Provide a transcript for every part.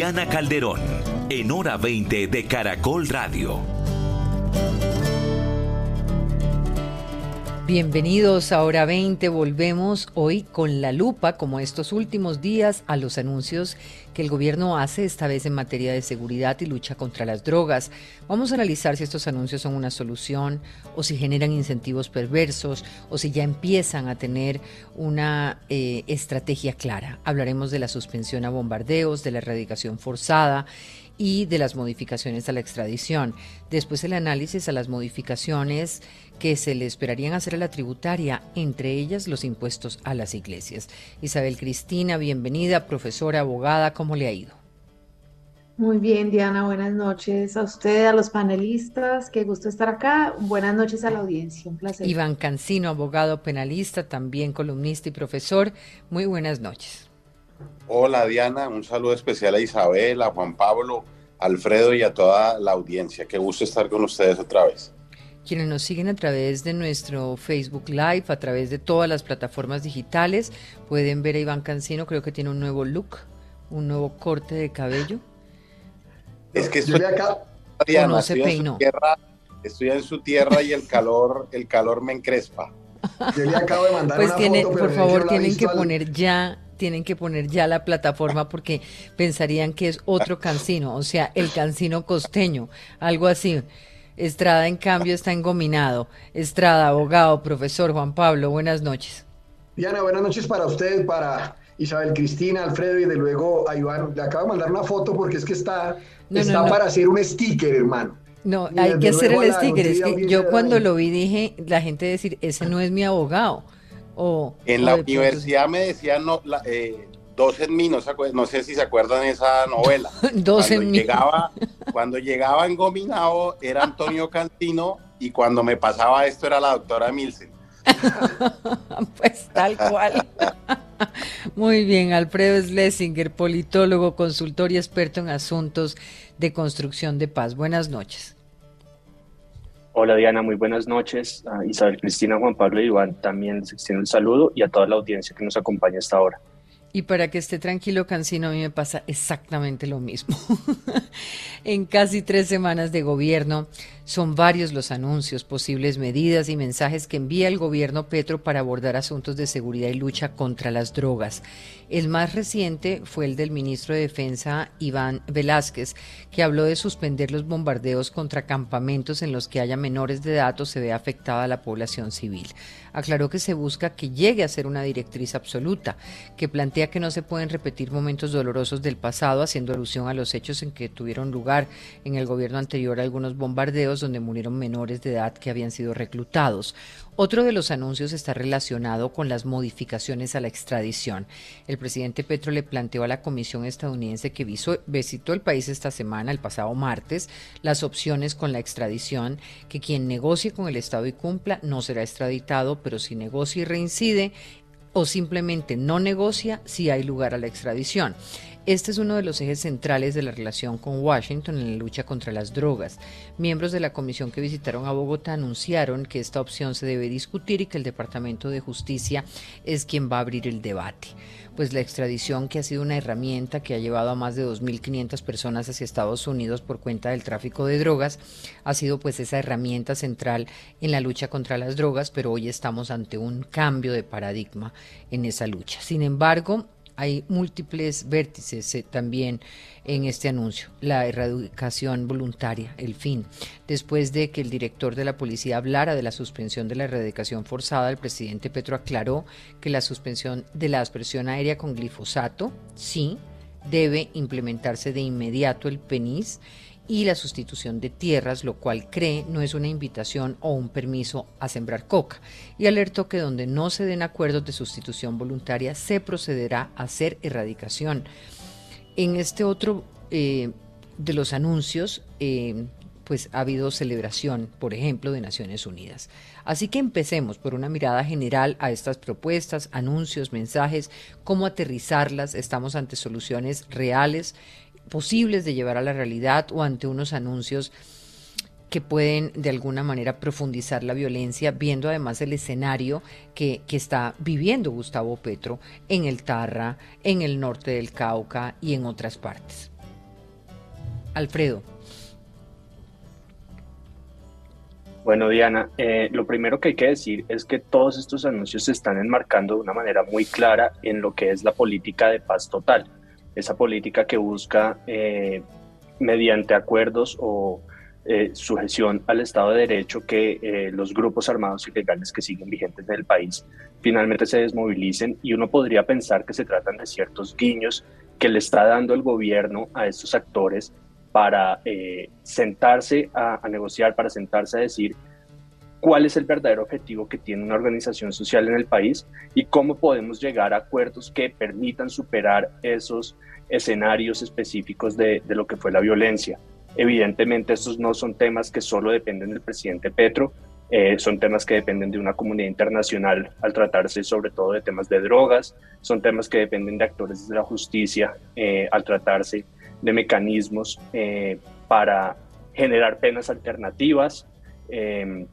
Diana Calderón, en hora 20 de Caracol Radio. Bienvenidos a Hora 20. Volvemos hoy con la lupa, como estos últimos días, a los anuncios que el gobierno hace, esta vez en materia de seguridad y lucha contra las drogas. Vamos a analizar si estos anuncios son una solución o si generan incentivos perversos o si ya empiezan a tener una eh, estrategia clara. Hablaremos de la suspensión a bombardeos, de la erradicación forzada y de las modificaciones a la extradición. Después el análisis a las modificaciones que se le esperarían hacer a la tributaria, entre ellas los impuestos a las iglesias. Isabel Cristina, bienvenida, profesora, abogada, ¿cómo le ha ido? Muy bien, Diana, buenas noches a usted, a los panelistas, qué gusto estar acá. Buenas noches a la audiencia, un placer. Iván Cancino, abogado penalista, también columnista y profesor, muy buenas noches. Hola Diana, un saludo especial a Isabel, a Juan Pablo, Alfredo y a toda la audiencia. Qué gusto estar con ustedes otra vez. Quienes nos siguen a través de nuestro Facebook Live, a través de todas las plataformas digitales, pueden ver a Iván Cancino, creo que tiene un nuevo look, un nuevo corte de cabello. Es que estoy acá, Diana, no se peinó. estoy en su tierra y el calor, el calor me encrespa. Yo le acabo de mandar pues tiene, por favor, tienen que poner ya tienen que poner ya la plataforma porque pensarían que es otro cancino, o sea, el cancino costeño, algo así. Estrada, en cambio, está engominado. Estrada, abogado, profesor Juan Pablo, buenas noches. Diana, buenas noches para usted, para Isabel Cristina, Alfredo y de luego a Iván. Le acabo de mandar una foto porque es que está, está para hacer un sticker, hermano. No, hay que hacer el sticker. Es que yo cuando lo vi dije, la gente decir, ese no es mi abogado en la universidad me decían no, eh, dos en mí, no, sé si se acuerdan esa novela. dos cuando en llegaba, Cuando llegaba engominado era Antonio Cantino y cuando me pasaba esto era la doctora Milsen. pues tal cual. Muy bien, Alfredo Schlesinger, politólogo, consultor y experto en asuntos de construcción de paz. Buenas noches. Hola Diana, muy buenas noches. A Isabel Cristina, Juan Pablo y Iván también les extiendo el saludo y a toda la audiencia que nos acompaña hasta ahora. Y para que esté tranquilo, Cancino, a mí me pasa exactamente lo mismo. en casi tres semanas de gobierno, son varios los anuncios, posibles medidas y mensajes que envía el gobierno Petro para abordar asuntos de seguridad y lucha contra las drogas. El más reciente fue el del ministro de Defensa, Iván Velázquez, que habló de suspender los bombardeos contra campamentos en los que haya menores de edad o se vea afectada la población civil. Aclaró que se busca que llegue a ser una directriz absoluta, que plantea que no se pueden repetir momentos dolorosos del pasado, haciendo alusión a los hechos en que tuvieron lugar en el gobierno anterior algunos bombardeos donde murieron menores de edad que habían sido reclutados. Otro de los anuncios está relacionado con las modificaciones a la extradición. El presidente Petro le planteó a la Comisión estadounidense que visitó el país esta semana, el pasado martes, las opciones con la extradición, que quien negocie con el Estado y cumpla no será extraditado, pero si negocia y reincide, o simplemente no negocia si hay lugar a la extradición. Este es uno de los ejes centrales de la relación con Washington en la lucha contra las drogas. Miembros de la comisión que visitaron a Bogotá anunciaron que esta opción se debe discutir y que el Departamento de Justicia es quien va a abrir el debate. Pues la extradición, que ha sido una herramienta que ha llevado a más de 2.500 personas hacia Estados Unidos por cuenta del tráfico de drogas, ha sido pues esa herramienta central en la lucha contra las drogas, pero hoy estamos ante un cambio de paradigma en esa lucha. Sin embargo, hay múltiples vértices eh, también en este anuncio. La erradicación voluntaria, el fin. Después de que el director de la policía hablara de la suspensión de la erradicación forzada, el presidente Petro aclaró que la suspensión de la aspersión aérea con glifosato, sí, debe implementarse de inmediato el PENIS y la sustitución de tierras, lo cual cree no es una invitación o un permiso a sembrar coca. Y alertó que donde no se den acuerdos de sustitución voluntaria se procederá a hacer erradicación. En este otro eh, de los anuncios, eh, pues ha habido celebración, por ejemplo, de Naciones Unidas. Así que empecemos por una mirada general a estas propuestas, anuncios, mensajes, cómo aterrizarlas. Estamos ante soluciones reales, posibles de llevar a la realidad o ante unos anuncios que pueden de alguna manera profundizar la violencia, viendo además el escenario que, que, está viviendo Gustavo Petro en el Tarra, en el norte del Cauca y en otras partes. Alfredo. Bueno, Diana, eh, lo primero que hay que decir es que todos estos anuncios se están enmarcando de una manera muy clara en lo que es la política de paz total, esa política que busca eh, mediante acuerdos o eh, sujeción al Estado de Derecho que los grupos armados ilegales que siguen vigentes en el país finalmente se desmovilicen. Y uno podría pensar que se tratan de ciertos guiños que le está dando el gobierno a estos actores para eh, sentarse a, negociar, para sentarse a decir cuál es el verdadero objetivo que tiene una organización social en el país y cómo podemos llegar a acuerdos que permitan superar esos escenarios específicos de, lo que fue la violencia. Evidentemente estos no son temas que solo dependen del presidente Petro, eh, son temas que dependen de una comunidad internacional al tratarse sobre todo de temas de drogas, son temas que dependen de actores de la justicia eh, al tratarse de mecanismos eh, para generar penas alternativas eh,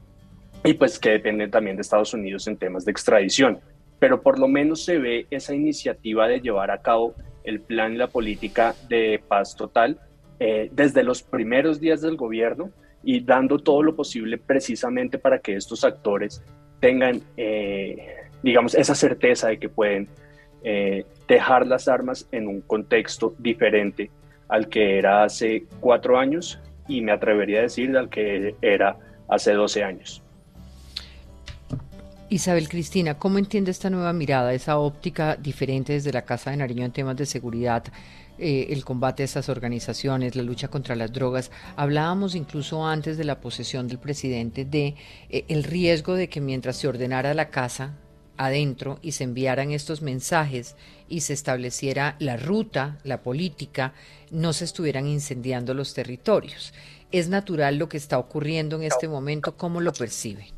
y pues que dependen también de Estados Unidos en temas de extradición. Pero por lo menos se ve esa iniciativa de llevar a cabo el plan y la política de paz total eh, desde los primeros días del gobierno y dando todo lo posible precisamente para que estos actores tengan, digamos, esa certeza de que pueden dejar las armas en un contexto diferente al que era hace cuatro años y me atrevería a decir al que era hace 12 años. Isabel Cristina, ¿cómo entiende esta nueva mirada, esa óptica diferente desde la Casa de Nariño en temas de seguridad, eh, el combate a estas organizaciones, la lucha contra las drogas? Hablábamos incluso antes de la posesión del presidente de eh, el riesgo de que mientras se ordenara la casa, adentro y se enviaran estos mensajes y se estableciera la ruta, la política, no se estuvieran incendiando los territorios. ¿Es natural lo que está ocurriendo en este momento? ¿Cómo lo percibe?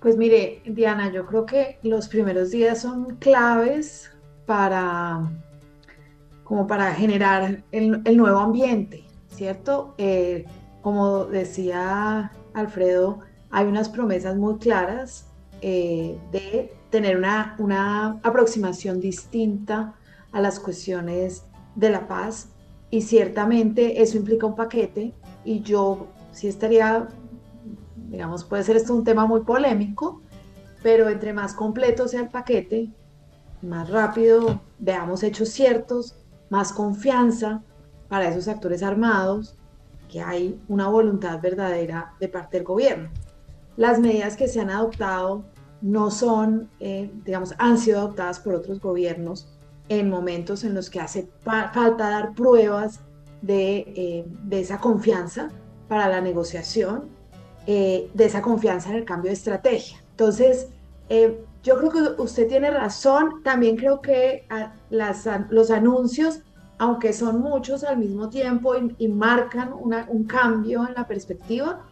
Pues mire, Diana, yo creo que los primeros días son claves para como para generar el, nuevo ambiente, ¿cierto? Eh, como decía Alfredo, hay unas promesas muy claras eh, de tener una, una aproximación distinta a las cuestiones de la paz y ciertamente eso implica un paquete y yo sí estaría, digamos, puede ser esto un tema muy polémico, pero entre más completo sea el paquete, más rápido veamos hechos ciertos, más confianza para esos actores armados, que hay una voluntad verdadera de parte del gobierno. Las medidas que se han adoptado no son, eh, digamos, han sido adoptadas por otros gobiernos en momentos en los que hace falta dar pruebas de, eh, esa confianza para la negociación, eh, de esa confianza en el cambio de estrategia. Entonces, yo creo que usted tiene razón, también creo que los anuncios, aunque son muchos al mismo tiempo y, marcan un cambio en la perspectiva,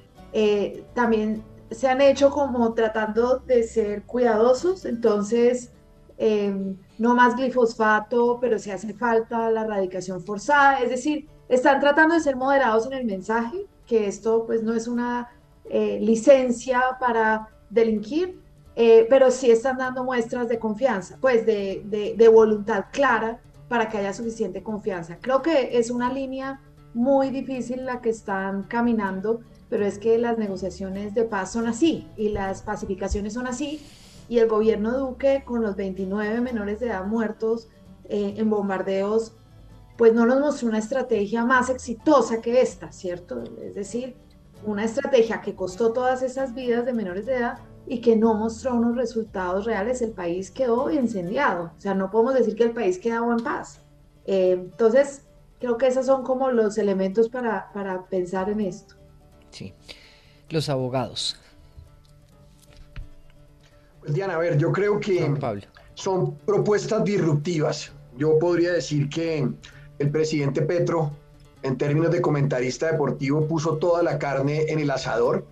también se han hecho como tratando de ser cuidadosos, entonces em, no más glifosfato, pero si hace falta la erradicación forzada, es decir, están tratando de ser moderados en el mensaje, que esto pues no es una eh, licencia para delinquir, eh, pero sí están dando muestras de confianza, pues de, de voluntad clara para que haya suficiente confianza. Creo que es una línea muy difícil la que están caminando pero es que las negociaciones de paz son así y las pacificaciones son así y el gobierno Duque con los 29 menores de edad muertos eh, en bombardeos, pues no nos mostró una estrategia más exitosa que esta, ¿cierto? Es decir, una estrategia que costó todas esas vidas de menores de edad y que no mostró unos resultados reales, el país quedó incendiado. O sea, no podemos decir que el país quedó en paz. Eh, entonces, creo que esos son como los elementos para, para pensar en esto. Sí. Los abogados. Pues Diana, a ver, yo creo que son propuestas disruptivas. yo podría decir que el presidente Petro, en términos de comentarista deportivo, puso toda la carne en el asador,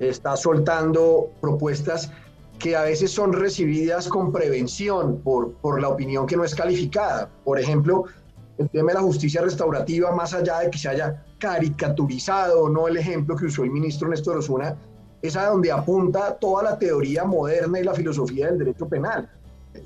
está soltando propuestas que a veces son recibidas con prevención por, por la opinión que no es calificada. Por ejemplo, el tema de la justicia restaurativa, más allá de que se haya caricaturizado no el ejemplo que usó el ministro Néstor Osuna, es a donde apunta toda la teoría moderna y la filosofía del derecho penal.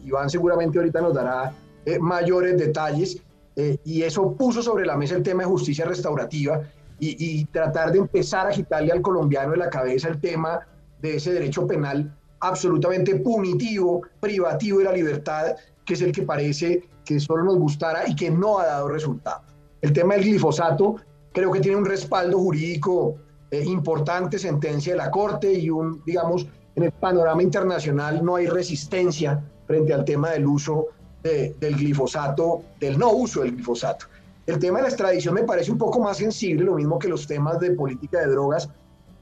Iván seguramente ahorita nos dará eh, mayores detalles eh, y eso puso sobre la mesa el tema de justicia restaurativa y, tratar de empezar a agitarle al colombiano de la cabeza el tema de ese derecho penal absolutamente punitivo, privativo de la libertad, que es el que parece que solo nos gustara y que no ha dado resultado. El tema del glifosato creo que tiene un respaldo jurídico eh, importante, sentencia de la Corte y un, digamos, en el panorama internacional no hay resistencia frente al tema del uso del glifosato, del no uso del glifosato. El tema de la extradición me parece un poco más sensible, lo mismo que los temas de política de drogas,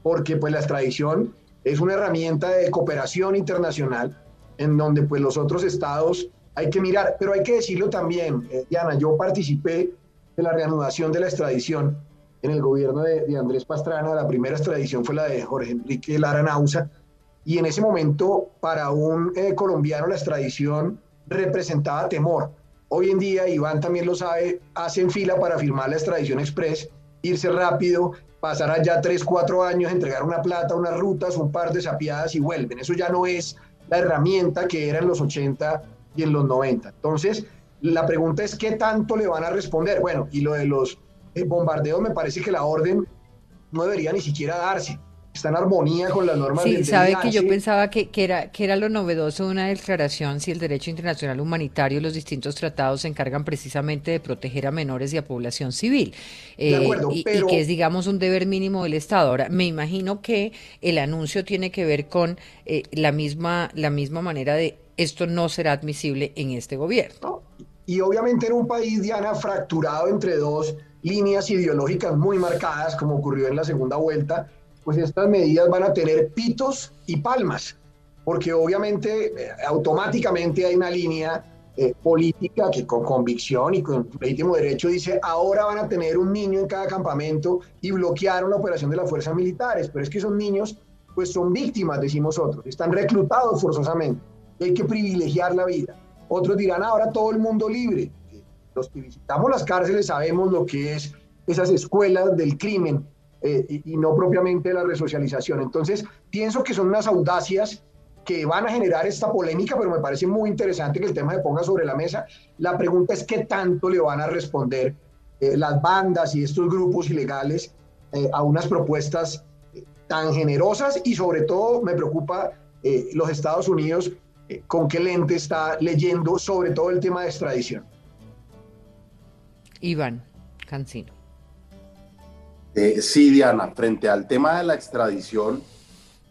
porque pues la extradición es una herramienta de cooperación internacional en donde pues los otros estados hay que mirar, pero hay que decirlo también, eh, Diana, yo participé de la reanudación de la extradición en el gobierno de, Andrés Pastrana, la primera extradición fue la de Jorge Enrique Lara Nausa, y en ese momento para un eh, colombiano la extradición representaba temor. Hoy en día, Iván también lo sabe, hacen fila para firmar la extradición express, irse rápido, pasar allá tres, cuatro años, entregar una plata, unas rutas, un par de sapiadas y vuelven. Eso ya no es la herramienta que era en los 80 y en los 90. Entonces, la pregunta es qué tanto le van a responder. Bueno, y lo de los bombardeos me parece que la orden no debería ni siquiera darse está en armonía con las normas sí, sabe que yo pensaba que, que, era, que era lo novedoso de una declaración si el derecho internacional humanitario y los distintos tratados se encargan precisamente de proteger a menores y a población civil. Eh, y, que es, digamos, un deber mínimo del Estado. Ahora, me imagino que el anuncio tiene que ver con eh, la, misma, la misma manera de esto no será admisible en este gobierno. Y obviamente en un país, Diana, fracturado entre dos líneas ideológicas muy marcadas, como ocurrió en la segunda vuelta, pues estas medidas van a tener pitos y palmas, porque obviamente eh, automáticamente hay una línea eh, política que con convicción y con legítimo derecho dice, ahora van a tener un niño en cada campamento y bloquearon la operación de las fuerzas militares, pero es que esos niños pues son víctimas, decimos otros, están reclutados forzosamente, hay que privilegiar la vida. Otros dirán, ahora todo el mundo libre. Los que visitamos las cárceles sabemos lo que es esas escuelas del crimen eh, y, no propiamente la resocialización. Entonces, pienso que son unas audacias que van a generar esta polémica, pero me parece muy interesante que el tema se ponga sobre la mesa. La pregunta es qué tanto le van a responder eh, las bandas y estos grupos ilegales eh, a unas propuestas tan generosas y sobre todo me preocupa los Estados Unidos con qué lente está leyendo sobre todo el tema de extradición. Iván Cancino. Eh, sí, Diana, frente al tema de la extradición,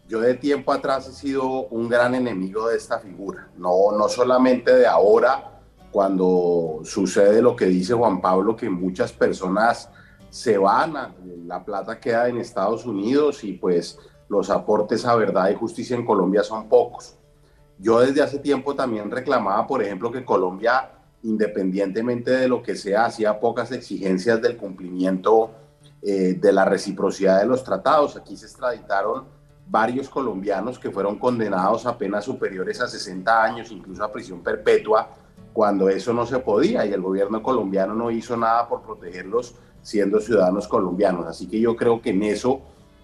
yo de tiempo atrás he sido un gran enemigo de esta figura, no, no solamente de ahora, cuando sucede lo que dice Juan Pablo, que muchas personas se van, la plata queda en Estados Unidos y pues los aportes a verdad y justicia en Colombia son pocos. Yo desde hace tiempo también reclamaba, por ejemplo, que Colombia, independientemente de lo que sea, hacía pocas exigencias del cumplimiento eh, de la reciprocidad de los tratados. Aquí se extraditaron varios colombianos que fueron condenados a penas superiores a 60 años, incluso a prisión perpetua, cuando eso no se podía y el gobierno colombiano no hizo nada por protegerlos siendo ciudadanos colombianos. Así que yo creo que en eso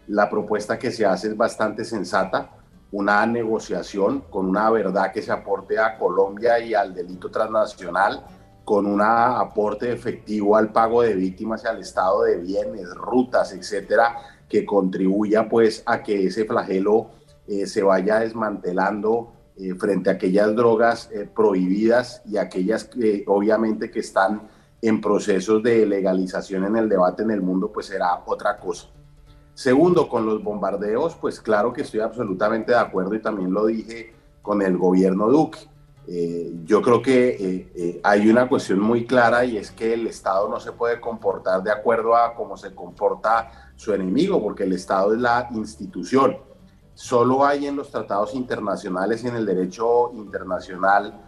la propuesta que se hace es bastante sensata, una negociación con una verdad que se aporte a Colombia y al delito transnacional con un aporte efectivo al pago de víctimas y al estado de bienes, rutas, etcétera, que contribuya pues a que ese flagelo eh, se vaya desmantelando eh, frente a aquellas drogas eh, prohibidas y aquellas que obviamente que están en procesos de legalización en el debate en el mundo, pues será otra cosa. Segundo, con los bombardeos, pues claro que estoy absolutamente de acuerdo y también lo dije con el gobierno Duque eh, yo creo que eh, eh, hay una cuestión muy clara y es que el Estado no se puede comportar de acuerdo a cómo se comporta su enemigo, porque el Estado es la institución. Solo hay en los tratados internacionales y en el derecho internacional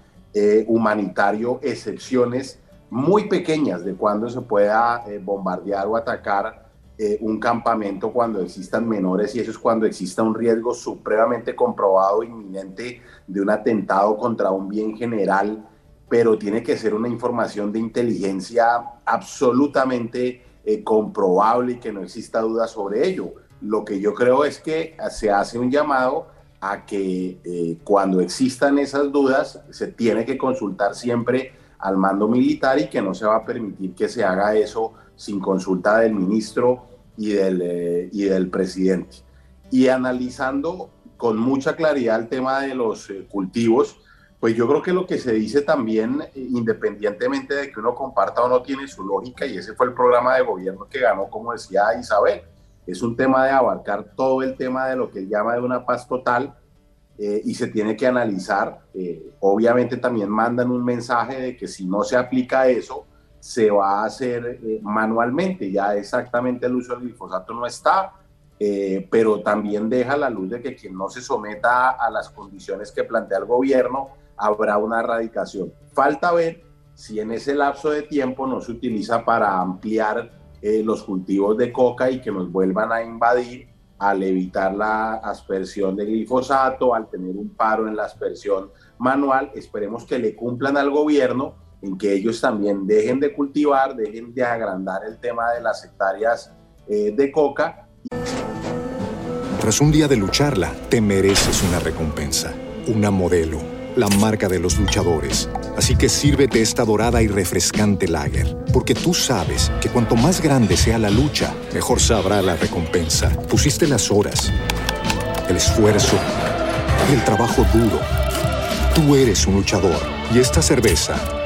humanitario excepciones muy pequeñas de cuando se pueda bombardear o atacar eh, un campamento cuando existan menores y eso es cuando exista un riesgo supremamente comprobado, inminente de un atentado contra un bien general, pero tiene que ser una información de inteligencia absolutamente comprobable y que no exista duda sobre ello. Lo que yo creo es que se hace un llamado a que eh, cuando existan esas dudas se tiene que consultar siempre al mando militar y que no se va a permitir que se haga eso sin consulta del ministro y del, eh, y del presidente. Y analizando con mucha claridad el tema de los eh, cultivos, pues yo creo que lo que se dice también, independientemente de que uno comparta o no, tiene su lógica y ese fue el programa de gobierno que ganó, como decía Isabel es un tema de abarcar todo el tema de lo que llama de una paz total eh, y se tiene que analizar. Eh, obviamente también mandan un mensaje de que si no se aplica eso, se va a hacer eh, manualmente. Ya exactamente el uso del glifosato no está, pero también deja la luz de que quien no se someta a las condiciones que plantea el gobierno, habrá una erradicación. Falta ver si en ese lapso de tiempo no se utiliza para ampliar eh, los cultivos de coca y que nos vuelvan a invadir al evitar la aspersión de glifosato, al tener un paro en la aspersión manual. Esperemos que le cumplan al gobierno en que ellos también dejen de cultivar, dejen de agrandar el tema de las hectáreas eh, de coca. Tras un día de lucharla, te mereces una recompensa, una modelo la marca de los luchadores. Así que sírvete esta dorada y refrescante lager, porque tú sabes que cuanto más grande sea la lucha, mejor sabrá la recompensa. Pusiste las horas, el esfuerzo, el trabajo duro. Tú eres un luchador y esta cerveza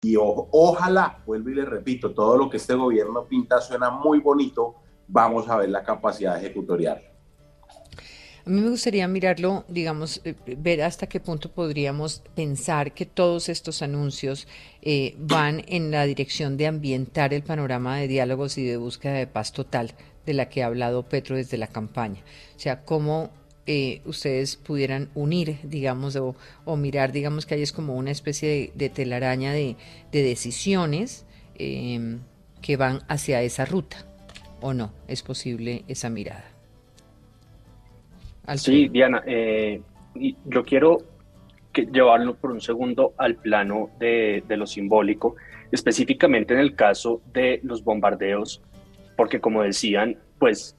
Y ojalá, vuelvo y le repito, todo lo que este gobierno pinta suena muy bonito, vamos a ver la capacidad ejecutorial. A mí me gustaría mirarlo, digamos, eh, ver hasta qué punto podríamos pensar que todos estos anuncios eh, van en la dirección de ambientar el panorama de diálogos y de búsqueda de paz total de la que ha hablado Petro desde la campaña. O sea, cómo eh, ustedes pudieran unir, digamos, o, mirar, digamos, que hay es como una especie de, telaraña de, decisiones em, que van hacia esa ruta, ¿o no? ¿Es posible esa mirada? sí, Diana, eh, yo quiero llevarlo por un segundo al plano de, de lo simbólico, específicamente en el caso de los bombardeos, porque como decían, pues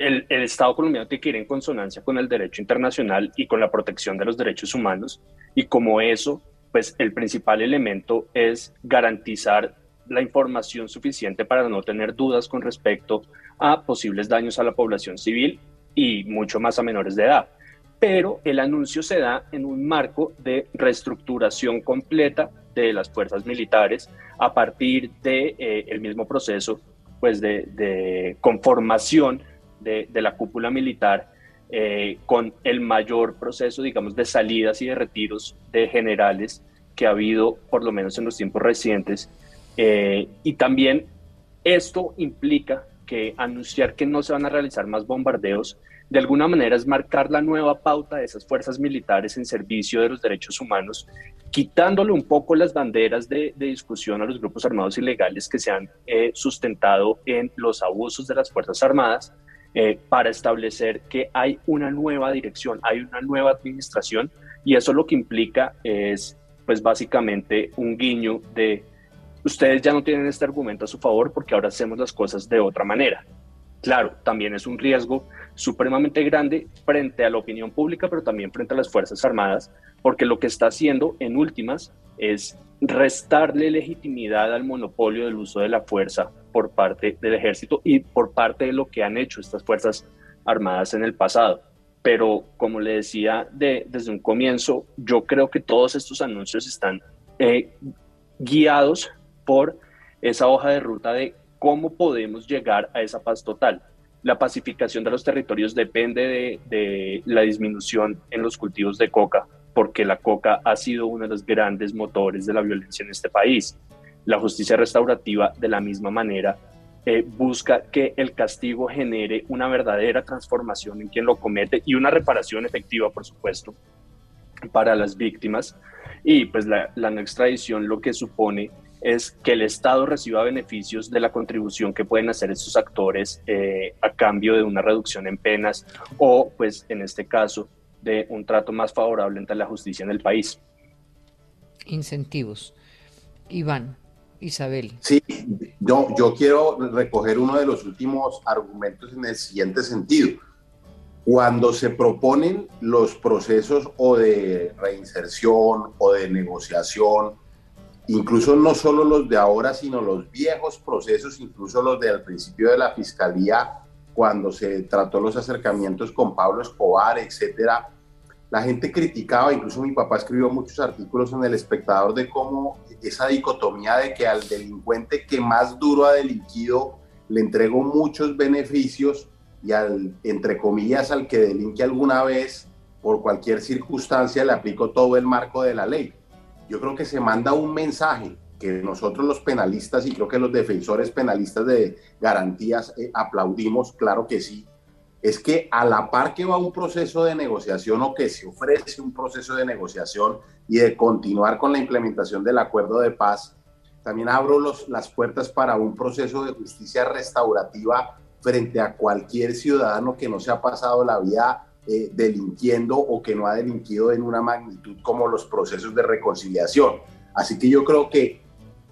el, Estado colombiano tiene que ir en consonancia con el derecho internacional y con la protección de los derechos humanos. Y como eso, pues el principal elemento es garantizar la información suficiente para no tener dudas con respecto a posibles daños a la población civil y mucho más a menores de edad. Pero el anuncio se da en un marco de reestructuración completa de las fuerzas militares a partir de eh, el mismo proceso pues de, de conformación de, la cúpula militar eh, con el mayor proceso, digamos, de salidas y de retiros de generales que ha habido, por lo menos en los tiempos recientes. Eh, y también esto implica que anunciar que no se van a realizar más bombardeos, de alguna manera es marcar la nueva pauta de esas fuerzas militares en servicio de los derechos humanos, quitándole un poco las banderas de, discusión a los grupos armados ilegales que se han eh, sustentado en los abusos de las Fuerzas Armadas eh, para establecer que hay una nueva dirección, hay una nueva administración y eso lo que implica es pues básicamente un guiño de ustedes ya no tienen este argumento a su favor porque ahora hacemos las cosas de otra manera. Claro, también es un riesgo supremamente grande frente a la opinión pública, pero también frente a las Fuerzas Armadas, porque lo que está haciendo en últimas es restarle legitimidad al monopolio del uso de la fuerza por parte del ejército y por parte de lo que han hecho estas fuerzas armadas en el pasado. Pero como le decía desde un comienzo, yo creo que todos estos anuncios están eh, guiados por esa hoja de ruta de cómo podemos llegar a esa paz total. La pacificación de los territorios depende de, la disminución en los cultivos de coca, porque la coca ha sido uno de los grandes motores de la violencia en este país. La justicia restaurativa, de la misma manera, eh, busca que el castigo genere una verdadera transformación en quien lo comete y una reparación efectiva, por supuesto, para las víctimas. Y pues la, la no extradición lo que supone es que el Estado reciba beneficios de la contribución que pueden hacer estos actores eh, a cambio de una reducción en penas o, pues, en este caso, de un trato más favorable entre la justicia en el país. Incentivos. Iván, Isabel. Sí, yo, yo quiero recoger uno de los últimos argumentos en el siguiente sentido. Cuando se proponen los procesos o de reinserción o de negociación incluso no solo los de ahora, sino los viejos procesos, incluso los del principio de la fiscalía, cuando se trató los acercamientos con Pablo Escobar, etcétera. La gente criticaba, incluso mi papá escribió muchos artículos en El Espectador de cómo esa dicotomía de que al delincuente que más duro ha delinquido le entrego muchos beneficios y al, entre comillas, al que delinque alguna vez, por cualquier circunstancia, le aplico todo el marco de la ley yo creo que se manda un mensaje que nosotros los penalistas y creo que los defensores penalistas de garantías eh, aplaudimos, claro que sí, es que a la par que va un proceso de negociación o que se ofrece un proceso de negociación y de continuar con la implementación del acuerdo de paz, también abro los, las puertas para un proceso de justicia restaurativa frente a cualquier ciudadano que no se ha pasado la vida eh, delinquiendo o que no ha delinquido en una magnitud como los procesos de reconciliación. Así que yo creo que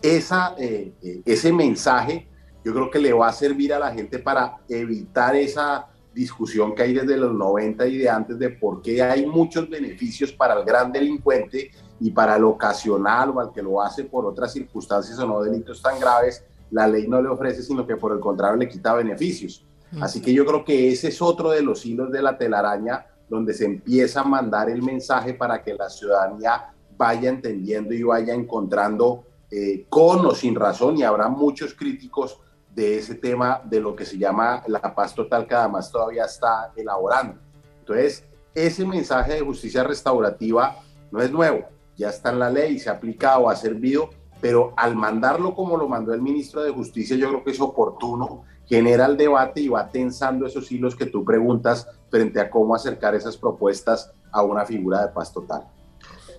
esa, eh, eh, ese mensaje, yo creo que le va a servir a la gente para evitar esa discusión que hay desde los 90 y de antes de por qué hay muchos beneficios para el gran delincuente y para el ocasional o al que lo hace por otras circunstancias o no delitos tan graves, la ley no le ofrece, sino que por el contrario le quita beneficios. Así que yo creo que ese es otro de los hilos de la telaraña donde se empieza a mandar el mensaje para que la ciudadanía vaya entendiendo y vaya encontrando eh, con o sin razón, y habrá muchos críticos de ese tema de lo que se llama la paz total que además todavía está elaborando. Entonces, ese mensaje de justicia restaurativa no es nuevo, ya está en la ley, se ha aplicado, ha servido, pero al mandarlo como lo mandó el ministro de Justicia, yo creo que es oportuno genera el debate y va tensando esos hilos que tú preguntas frente a cómo acercar esas propuestas a una figura de paz total.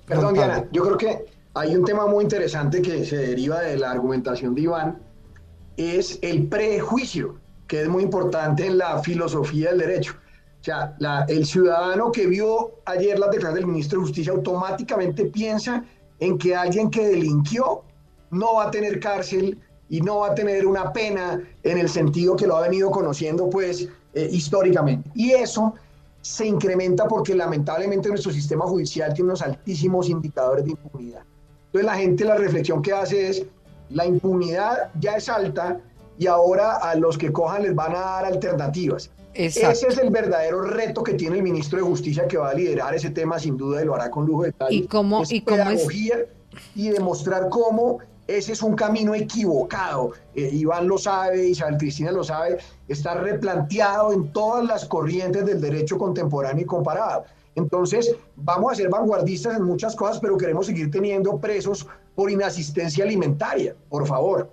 Perdón, Diana, yo creo que hay un tema muy interesante que se deriva de la argumentación de Iván, es el prejuicio, que es muy importante en la filosofía del derecho. O sea, el ciudadano que vio ayer la declaración del ministro de Justicia automáticamente piensa en que alguien que delinquió no va a tener cárcel, y no va a tener una pena en el sentido que lo ha venido conociendo pues eh, históricamente. Y eso se incrementa porque lamentablemente nuestro sistema judicial tiene unos altísimos indicadores de impunidad. Entonces la gente la reflexión que hace es, la impunidad ya es alta y ahora a los que cojan les van a dar alternativas. Ese es el verdadero reto que tiene el ministro de Justicia que va a liderar ese tema sin duda y lo hará con lujo de detalle. ¿Y cómo, es y cómo pedagogía y demostrar cómo ese es un camino equivocado. Eh, Iván lo sabe, Isabel Cristina lo sabe, está replanteado en todas las corrientes del derecho contemporáneo y comparado. Entonces, vamos a ser vanguardistas en muchas cosas, pero queremos seguir teniendo presos por inasistencia alimentaria, por favor.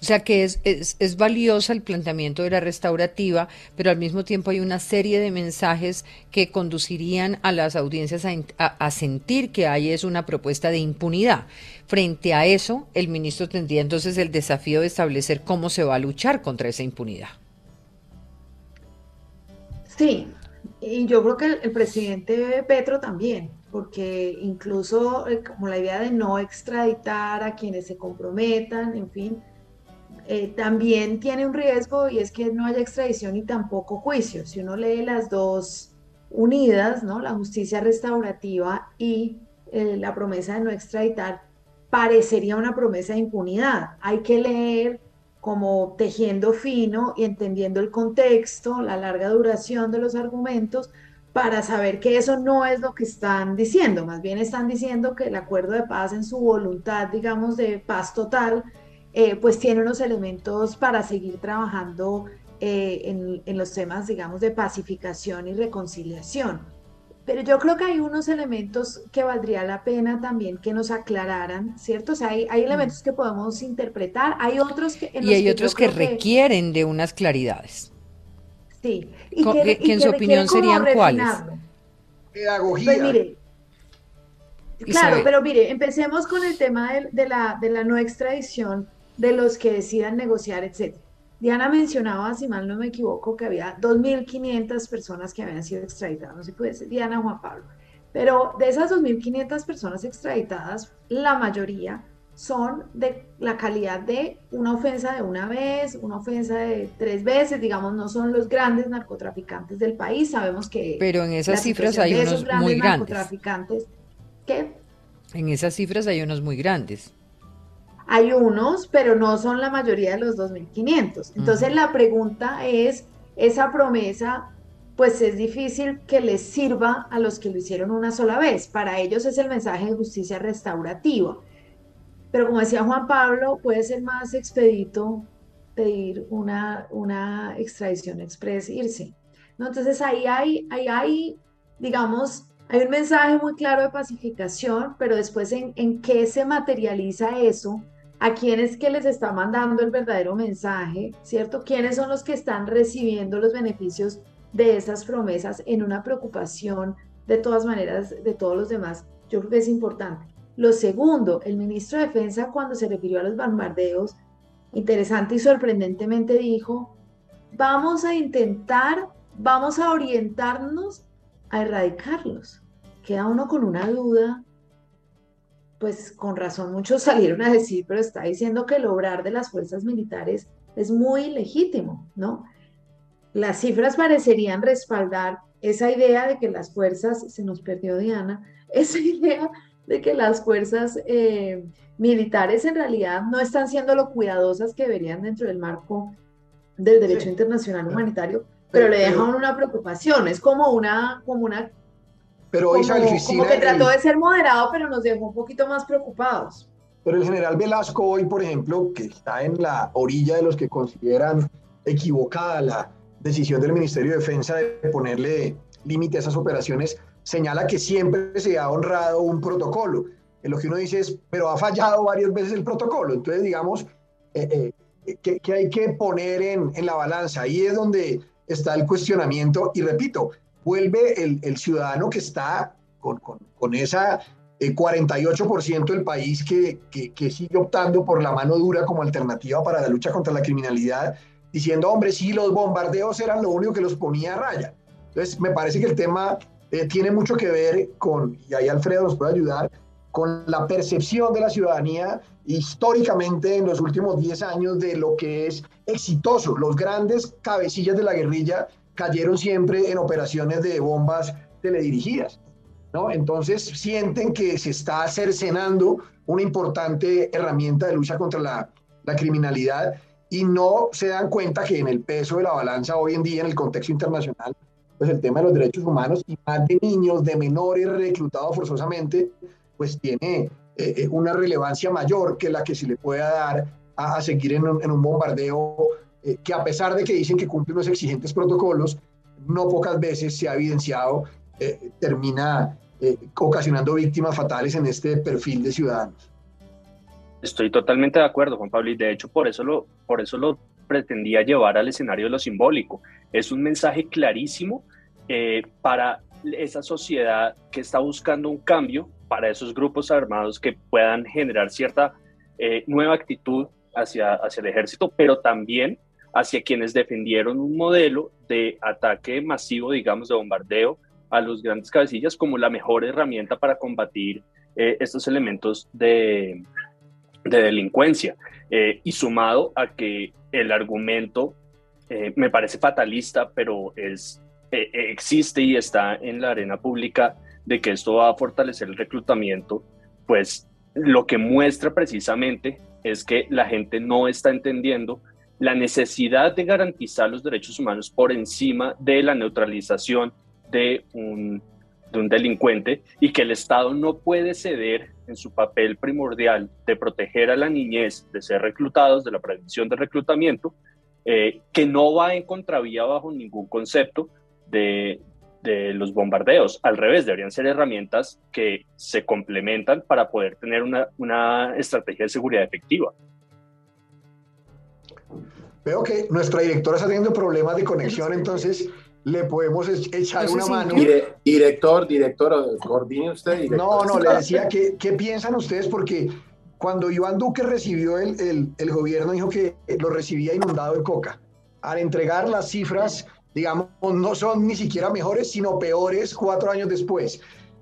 O sea que es, es, valiosa el planteamiento de la restaurativa, pero al mismo tiempo hay una serie de mensajes que conducirían a las audiencias a, sentir que hay es una propuesta de impunidad. Frente a eso, el ministro tendría entonces el desafío de establecer cómo se va a luchar contra esa impunidad. Sí, y yo creo que el, presidente Petro también, porque incluso eh, como la idea de no extraditar a quienes se comprometan, en fin, eh, también tiene un riesgo y es que no haya extradición y tampoco juicio. Si uno lee las dos unidas, ¿no? la justicia restaurativa y eh, la promesa de no extraditar, parecería una promesa de impunidad. Hay que leer como tejiendo fino y entendiendo el contexto, la larga duración de los argumentos, para saber que eso no es lo que están diciendo, más bien están diciendo que el acuerdo de paz en su voluntad, digamos, de paz total, eh, pues tiene unos elementos para seguir trabajando eh, en, en, los temas, digamos, de pacificación y reconciliación. Pero yo creo que hay unos elementos que valdría la pena también que nos aclararan, ¿cierto? O sea, hay, hay elementos que podemos interpretar, hay otros que... y hay otros que requieren de unas claridades. Sí. Y que, en su opinión serían cuáles. Pedagogía. Pues mire, claro, pero mire, empecemos con el tema de, la, de la no extradición de los que decidan negociar, etcétera. Diana mencionaba, si mal no me equivoco, que había 2.500 personas que habían sido extraditadas, no sé si puede ser Diana o Juan Pablo, pero de esas 2.500 personas extraditadas, la mayoría son de la calidad de una ofensa de una vez, una ofensa de tres veces, digamos, no son los grandes narcotraficantes del país, sabemos que... Pero en esas cifras hay unos muy grandes. Narcotraficantes, ¿Qué? En esas cifras hay unos muy grandes. Hay unos, pero no son la mayoría de los 2.500. Entonces la pregunta es, esa promesa, pues es difícil que les sirva a los que lo hicieron una sola vez. Para ellos es el mensaje de justicia restaurativa. Pero como decía Juan Pablo, puede ser más expedito pedir una, una extradición express, irse. ¿no? Entonces ahí hay, ahí hay, digamos, hay un mensaje muy claro de pacificación, pero después en, en qué se materializa eso, a quiénes que les está mandando el verdadero mensaje, ¿cierto? ¿Quiénes son los que están recibiendo los beneficios de esas promesas en una preocupación de todas maneras de todos los demás? Yo creo que es importante. Lo segundo, el ministro de Defensa cuando se refirió a los bombardeos, interesante y sorprendentemente dijo, vamos a intentar, vamos a orientarnos a erradicarlos. Queda uno con una duda pues con razón muchos salieron a decir, pero está diciendo que el obrar de las fuerzas militares es muy legítimo, ¿no? Las cifras parecerían respaldar esa idea de que las fuerzas, se nos perdió Diana, esa idea de que las fuerzas eh, militares en realidad no están siendo lo cuidadosas que deberían dentro del marco del derecho internacional humanitario, pero, le dejan una preocupación, es como una, como una pero como, como que trató de ser moderado, pero nos dejó un poquito más preocupados. Pero el general Velasco hoy, por ejemplo, que está en la orilla de los que consideran equivocada la decisión del Ministerio de Defensa de ponerle límite a esas operaciones, señala que siempre se ha honrado un protocolo. En lo que uno dice es, pero ha fallado varias veces el protocolo. Entonces, digamos, eh, eh, que, hay que poner en, en la balanza. Ahí es donde está el cuestionamiento. Y repito, vuelve el, ciudadano que está con, con, con esa 48% eh, del país que, que, sigue optando por la mano dura como alternativa para la lucha contra la criminalidad, diciendo, hombre, sí, los bombardeos eran lo único que los ponía a raya. Entonces, me parece que el tema eh, tiene mucho que ver con, y ahí Alfredo nos puede ayudar, con la percepción de la ciudadanía históricamente en los últimos 10 años de lo que es exitoso. Los grandes cabecillas de la guerrilla cayeron siempre en operaciones de bombas teledirigidas. ¿no? Entonces sienten que se está cercenando una importante herramienta de lucha contra la, la criminalidad y no se dan cuenta que en el peso de la balanza hoy en día en el contexto internacional, pues el tema de los derechos humanos y más de niños, de menores reclutados forzosamente, pues tiene eh, eh, una relevancia mayor que la que se le pueda dar a, seguir en un, en un bombardeo eh, que a pesar de que dicen que cumple unos exigentes protocolos, no pocas veces se ha evidenciado, eh, termina eh, ocasionando víctimas fatales en este perfil de ciudadanos. Estoy totalmente de acuerdo, Juan Pablo, y de hecho por eso lo, por eso lo pretendía llevar al escenario de lo simbólico. Es un mensaje clarísimo para esa sociedad que está buscando un cambio, para esos grupos armados que puedan generar cierta nueva actitud hacia, hacia el ejército, pero también hacia quienes defendieron un modelo de ataque masivo, digamos, de bombardeo a los grandes cabecillas como la mejor herramienta para combatir eh, estos elementos de, delincuencia. Eh, y sumado a que el argumento eh, me parece fatalista, pero es, existe y está en la arena pública de que esto va a fortalecer el reclutamiento, pues lo que muestra precisamente es que la gente no está entendiendo la necesidad de garantizar los derechos humanos por encima de la neutralización de un, de un delincuente y que el Estado no puede ceder en su papel primordial de proteger a la niñez de ser reclutados, de la prevención del reclutamiento, eh, que no va en contravía bajo ningún concepto de, los bombardeos. Al revés, deberían ser herramientas que se complementan para poder tener una estrategia de seguridad efectiva. Veo que nuestra directora está teniendo problemas de conexión, entonces le podemos echar una mano. director, director, coordine usted. No, no, le decía que, qué piensan ustedes porque cuando Iván Duque recibió el, el, el, gobierno dijo que lo recibía inundado de coca. Al entregar las cifras, digamos, no son ni siquiera mejores, sino peores cuatro años después.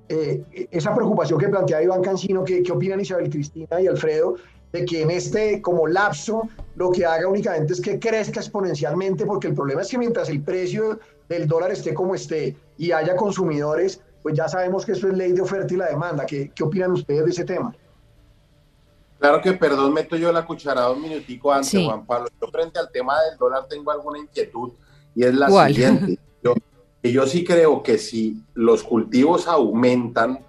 Eh, esa preocupación que plantea Iván Cancino, ¿qué, ¿qué opinan Isabel Cristina y Alfredo? de que en este como lapso lo que haga únicamente es que crezca exponencialmente, porque el problema es que mientras el precio del dólar esté como esté y haya consumidores, pues ya sabemos que eso es ley de oferta y la demanda. ¿Qué, qué opinan ustedes de ese tema? Claro que, perdón, meto yo la cucharada un minutico antes, Juan Pablo. Yo frente al tema del dólar tengo alguna inquietud y es la siguiente. Yo, yo sí creo que si los cultivos aumentan,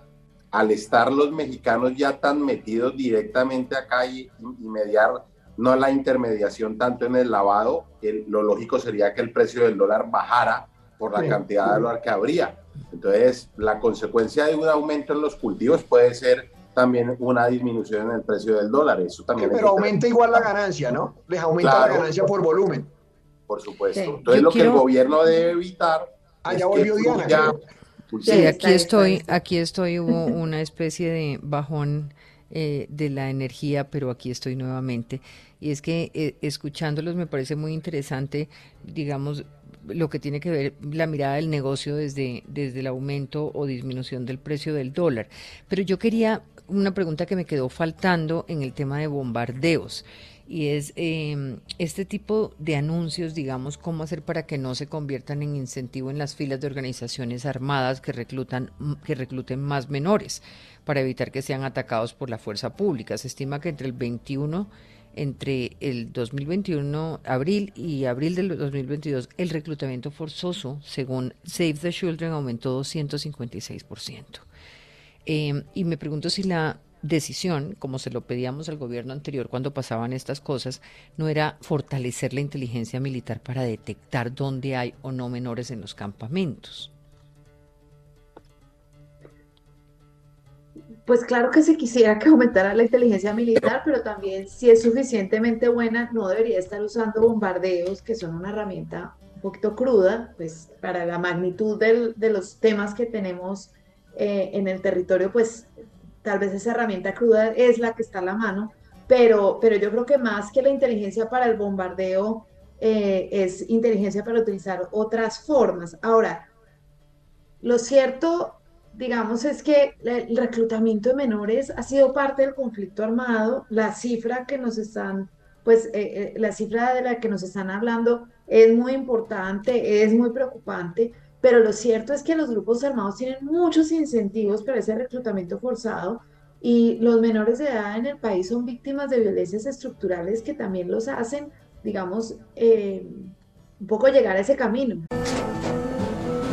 al estar los mexicanos ya tan metidos directamente acá y, mediar no la intermediación tanto en el lavado, lo lógico sería que el precio del dólar bajara por la cantidad de dólar que habría. Entonces, la consecuencia de un aumento en los cultivos puede ser también una disminución en el precio del dólar. Eso también pero aumenta igual la ganancia, ¿no? Les aumenta la ganancia por volumen. Por supuesto. Entonces, lo que el gobierno debe evitar. Ah, ya volvió Diana. Sí, aquí estoy, aquí estoy, hubo una especie de bajón eh, de la energía, pero aquí estoy nuevamente. Y es que eh, escuchándolos me parece muy interesante, digamos, lo que tiene que ver la mirada del negocio desde, desde el aumento o disminución del precio del dólar. Pero yo quería una pregunta que me quedó faltando en el tema de bombardeos y es eh, este tipo de anuncios, digamos, cómo hacer para que no se conviertan en incentivo en las filas de organizaciones armadas que reclutan que recluten más menores para evitar que sean atacados por la fuerza pública. Se estima que entre el 21 entre el 2021 abril y abril del 2022 el reclutamiento forzoso, según Save the Children, aumentó 256%. Eh, y me pregunto si la decisión, como se lo pedíamos al gobierno anterior cuando pasaban estas cosas, no era fortalecer la inteligencia militar para detectar dónde hay o no menores en los campamentos. Pues claro que se quisiera que aumentara la inteligencia militar, pero también si es suficientemente buena, no debería estar usando bombardeos, que son una herramienta un poquito cruda, pues para la magnitud de los temas que tenemos eh, en el territorio, pues tal vez esa herramienta cruda es la que está a la mano, pero, pero yo creo que más que la inteligencia para el bombardeo, eh, es inteligencia para utilizar otras formas. Ahora, lo cierto, digamos, es que el reclutamiento de menores ha sido parte del conflicto armado. La cifra que nos están, pues, eh, eh, la cifra de la que nos están hablando es muy importante, es muy preocupante pero lo cierto es que los grupos armados tienen muchos incentivos para ese reclutamiento forzado y los menores de edad en el país son víctimas de violencias estructurales que también los hacen, digamos, eh, un poco llegar a ese camino.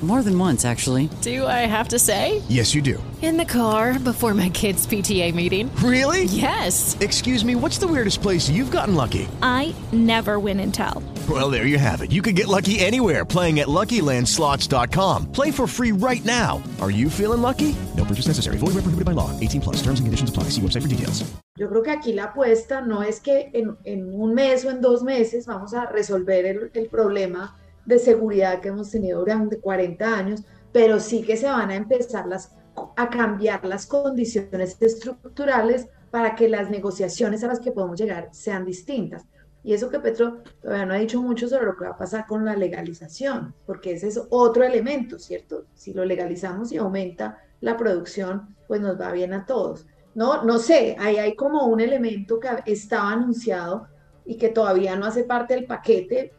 More than once, actually. Do I have to say? Yes, you do. In the car before my kids' PTA meeting. Really? Yes. Excuse me, what's the weirdest place you've gotten lucky? I never win and tell. Well, there you have it. You can get lucky anywhere playing at LuckyLandSlots.com. Play for free right now. Are you feeling lucky? No purchase necessary. Void where prohibited by law. 18 plus. Terms and conditions apply. See website for details. Yo creo que aquí la apuesta no es que en, en un mes o en dos meses vamos a resolver el, el problema de seguridad que hemos tenido durante 40 años, pero sí que se van a empezar las a cambiar las condiciones estructurales para que las negociaciones a las que podemos llegar sean distintas. Y eso que Petro todavía no ha dicho mucho sobre lo que va a pasar con la legalización, porque ese es otro elemento, ¿cierto? Si lo legalizamos y aumenta la producción, pues nos va bien a todos. No, no sé, ahí hay como un elemento que estaba anunciado y que todavía no hace parte del paquete,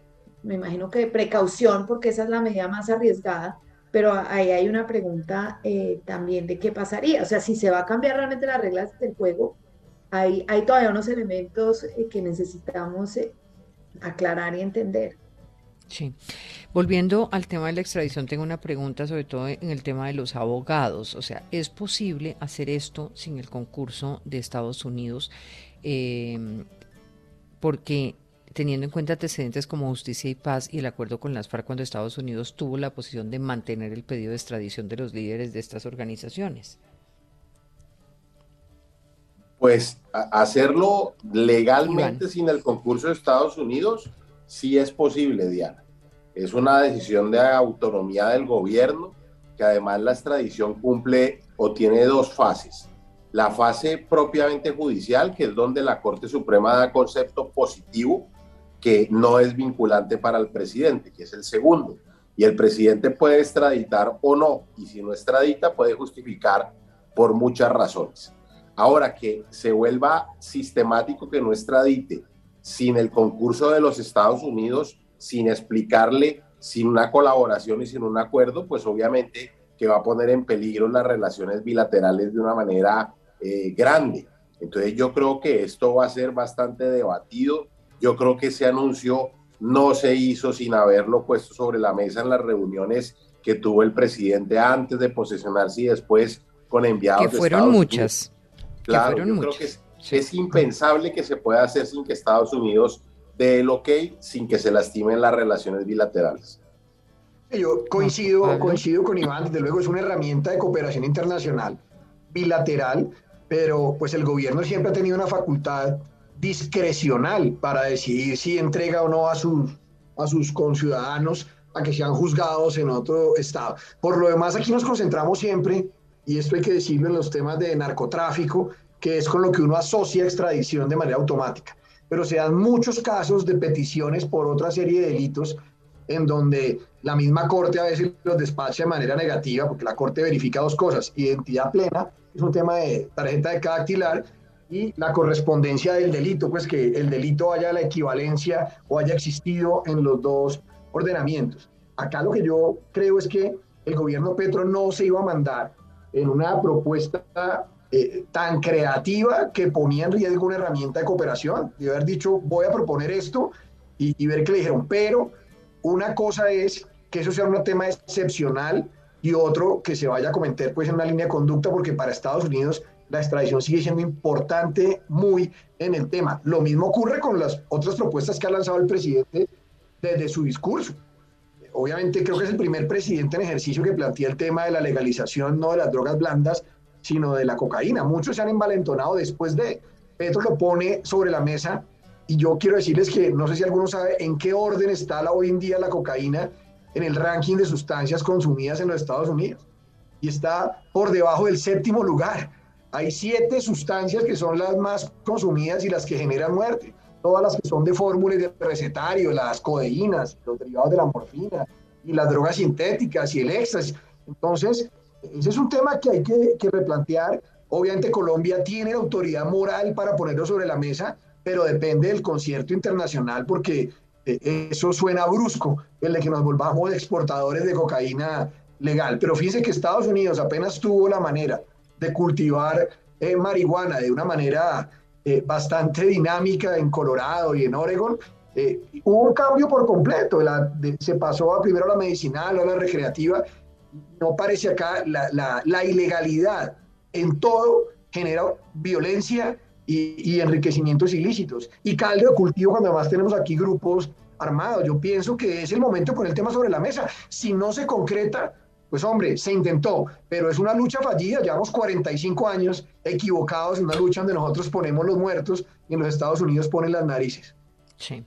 me imagino que precaución, porque esa es la medida más arriesgada, pero ahí hay una pregunta eh, también de qué pasaría, o sea, si se va a cambiar realmente las reglas del juego, hay, todavía unos elementos eh, que necesitamos eh, aclarar y entender. Sí. Volviendo al tema de la extradición, tengo una pregunta sobre todo en el tema de los abogados. O sea, ¿es posible hacer esto sin el concurso de Estados Unidos? Porque teniendo en cuenta antecedentes como Justicia y Paz y el acuerdo con las FARC cuando Estados Unidos tuvo la posición de mantener el pedido de extradición de los líderes de estas organizaciones. Pues hacerlo legalmente sin el concurso de Estados Unidos sí es posible, Diana. Es una decisión de autonomía del gobierno que además la extradición cumple o tiene dos fases. La fase propiamente judicial, que es donde la Corte Suprema da concepto positivo, que no es vinculante para el presidente, que es el segundo. Y el presidente puede extraditar o no, y si no extradita puede justificar por muchas razones. Ahora que se vuelva sistemático que no extradite sin el concurso de los Estados Unidos, sin explicarle, sin una colaboración y sin un acuerdo, pues obviamente que va a poner en peligro las relaciones bilaterales de una manera eh, grande. Entonces yo creo que esto va a ser bastante debatido. Yo creo que ese anuncio no se hizo sin haberlo puesto sobre la mesa en las reuniones que tuvo el presidente antes de posesionarse y después con enviados. Que fueron muchas. Claro, yo creo que es, impensable que se pueda hacer sin que Estados Unidos dé el ok, sin que se lastimen las relaciones bilaterales. Yo coincido, coincido con Iván, desde luego es una herramienta de cooperación internacional bilateral, pero pues el gobierno siempre ha tenido una facultad discrecional para decidir si entrega o no a sus, a sus conciudadanos a que sean juzgados en otro estado. Por lo demás, aquí nos concentramos siempre y esto hay que decirlo en los temas de narcotráfico, que es con lo que uno asocia extradición de manera automática. Pero se dan muchos casos de peticiones por otra serie de delitos en donde la misma Corte a veces los despacha de manera negativa, porque la Corte verifica dos cosas, identidad plena, es un tema de tarjeta de dactilar, y la correspondencia del delito, pues que el delito haya la equivalencia o haya existido en los dos ordenamientos. Acá lo que yo creo es que el gobierno Petro no se iba a mandar en una propuesta eh, tan creativa que ponía en riesgo una herramienta de cooperación. De haber dicho, voy a proponer esto y, ver qué le dijeron. Pero una cosa es que eso sea un tema excepcional y otro que se vaya a cometer pues en una línea de conducta porque para Estados Unidos la extradición sigue siendo importante muy en el tema. Lo mismo ocurre con las otras propuestas que ha lanzado el presidente desde su discurso obviamente creo que es el primer presidente en ejercicio que plantea el tema de la legalización no de las drogas blandas, sino de la cocaína. Muchos se han envalentonado después de, Petro lo pone sobre la mesa y yo quiero decirles que no sé si alguno sabe en qué orden está la, hoy en día la cocaína en el ranking de sustancias consumidas en los Estados Unidos. Y está por debajo del séptimo lugar. Hay siete sustancias que son las más consumidas y las que generan muerte todas las que son de fórmula y de recetario, las codeínas, los derivados de la morfina y las drogas sintéticas y el éxtasis. Entonces, ese es un tema que hay que, que replantear. Obviamente Colombia tiene autoridad moral para ponerlo sobre la mesa, pero depende del concierto internacional porque eh, eso suena brusco, el de que nos volvamos exportadores de cocaína legal. Pero fíjense que Estados Unidos apenas tuvo la manera de cultivar eh, marihuana de una manera eh, bastante dinámica en Colorado y en Oregon, eh, hubo un cambio por completo. se pasó a primero a la medicinal, a la recreativa. No parece acá la, la, ilegalidad en todo genera violencia y, y, enriquecimientos ilícitos. Y caldo de cultivo cuando además tenemos aquí grupos armados. Yo pienso que es el momento con el tema sobre la mesa. Si no se concreta, pues hombre, se intentó, pero es una lucha fallida, llevamos 45 años equivocados en una lucha donde nosotros ponemos los muertos y en los Estados Unidos ponen las narices. Sí.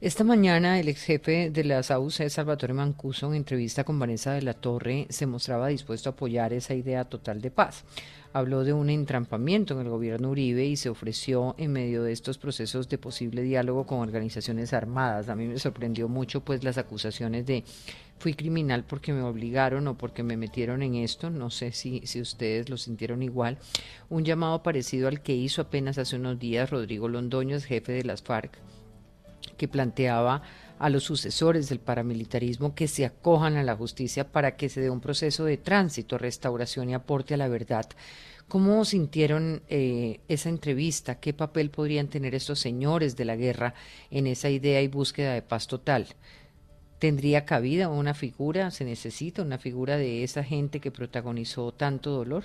Esta mañana el ex jefe de la SAUC, Salvatore Mancuso, en entrevista con Vanessa de la Torre, se mostraba dispuesto a apoyar esa idea total de paz. Habló de un entrampamiento en el gobierno Uribe y se ofreció en medio de estos procesos de posible diálogo con organizaciones armadas. A mí me sorprendió mucho pues las acusaciones de fui criminal porque me obligaron o porque me metieron en esto. No sé si, si ustedes lo sintieron igual. Un llamado parecido al que hizo apenas hace unos días Rodrigo Londoño, jefe de las FARC que planteaba a los sucesores del paramilitarismo que se acojan a la justicia para que se dé un proceso de tránsito, restauración y aporte a la verdad. ¿Cómo sintieron eh, esa entrevista? ¿Qué papel podrían tener estos señores de la guerra en esa idea y búsqueda de paz total? ¿Tendría cabida una figura, se necesita una figura de esa gente que protagonizó tanto dolor?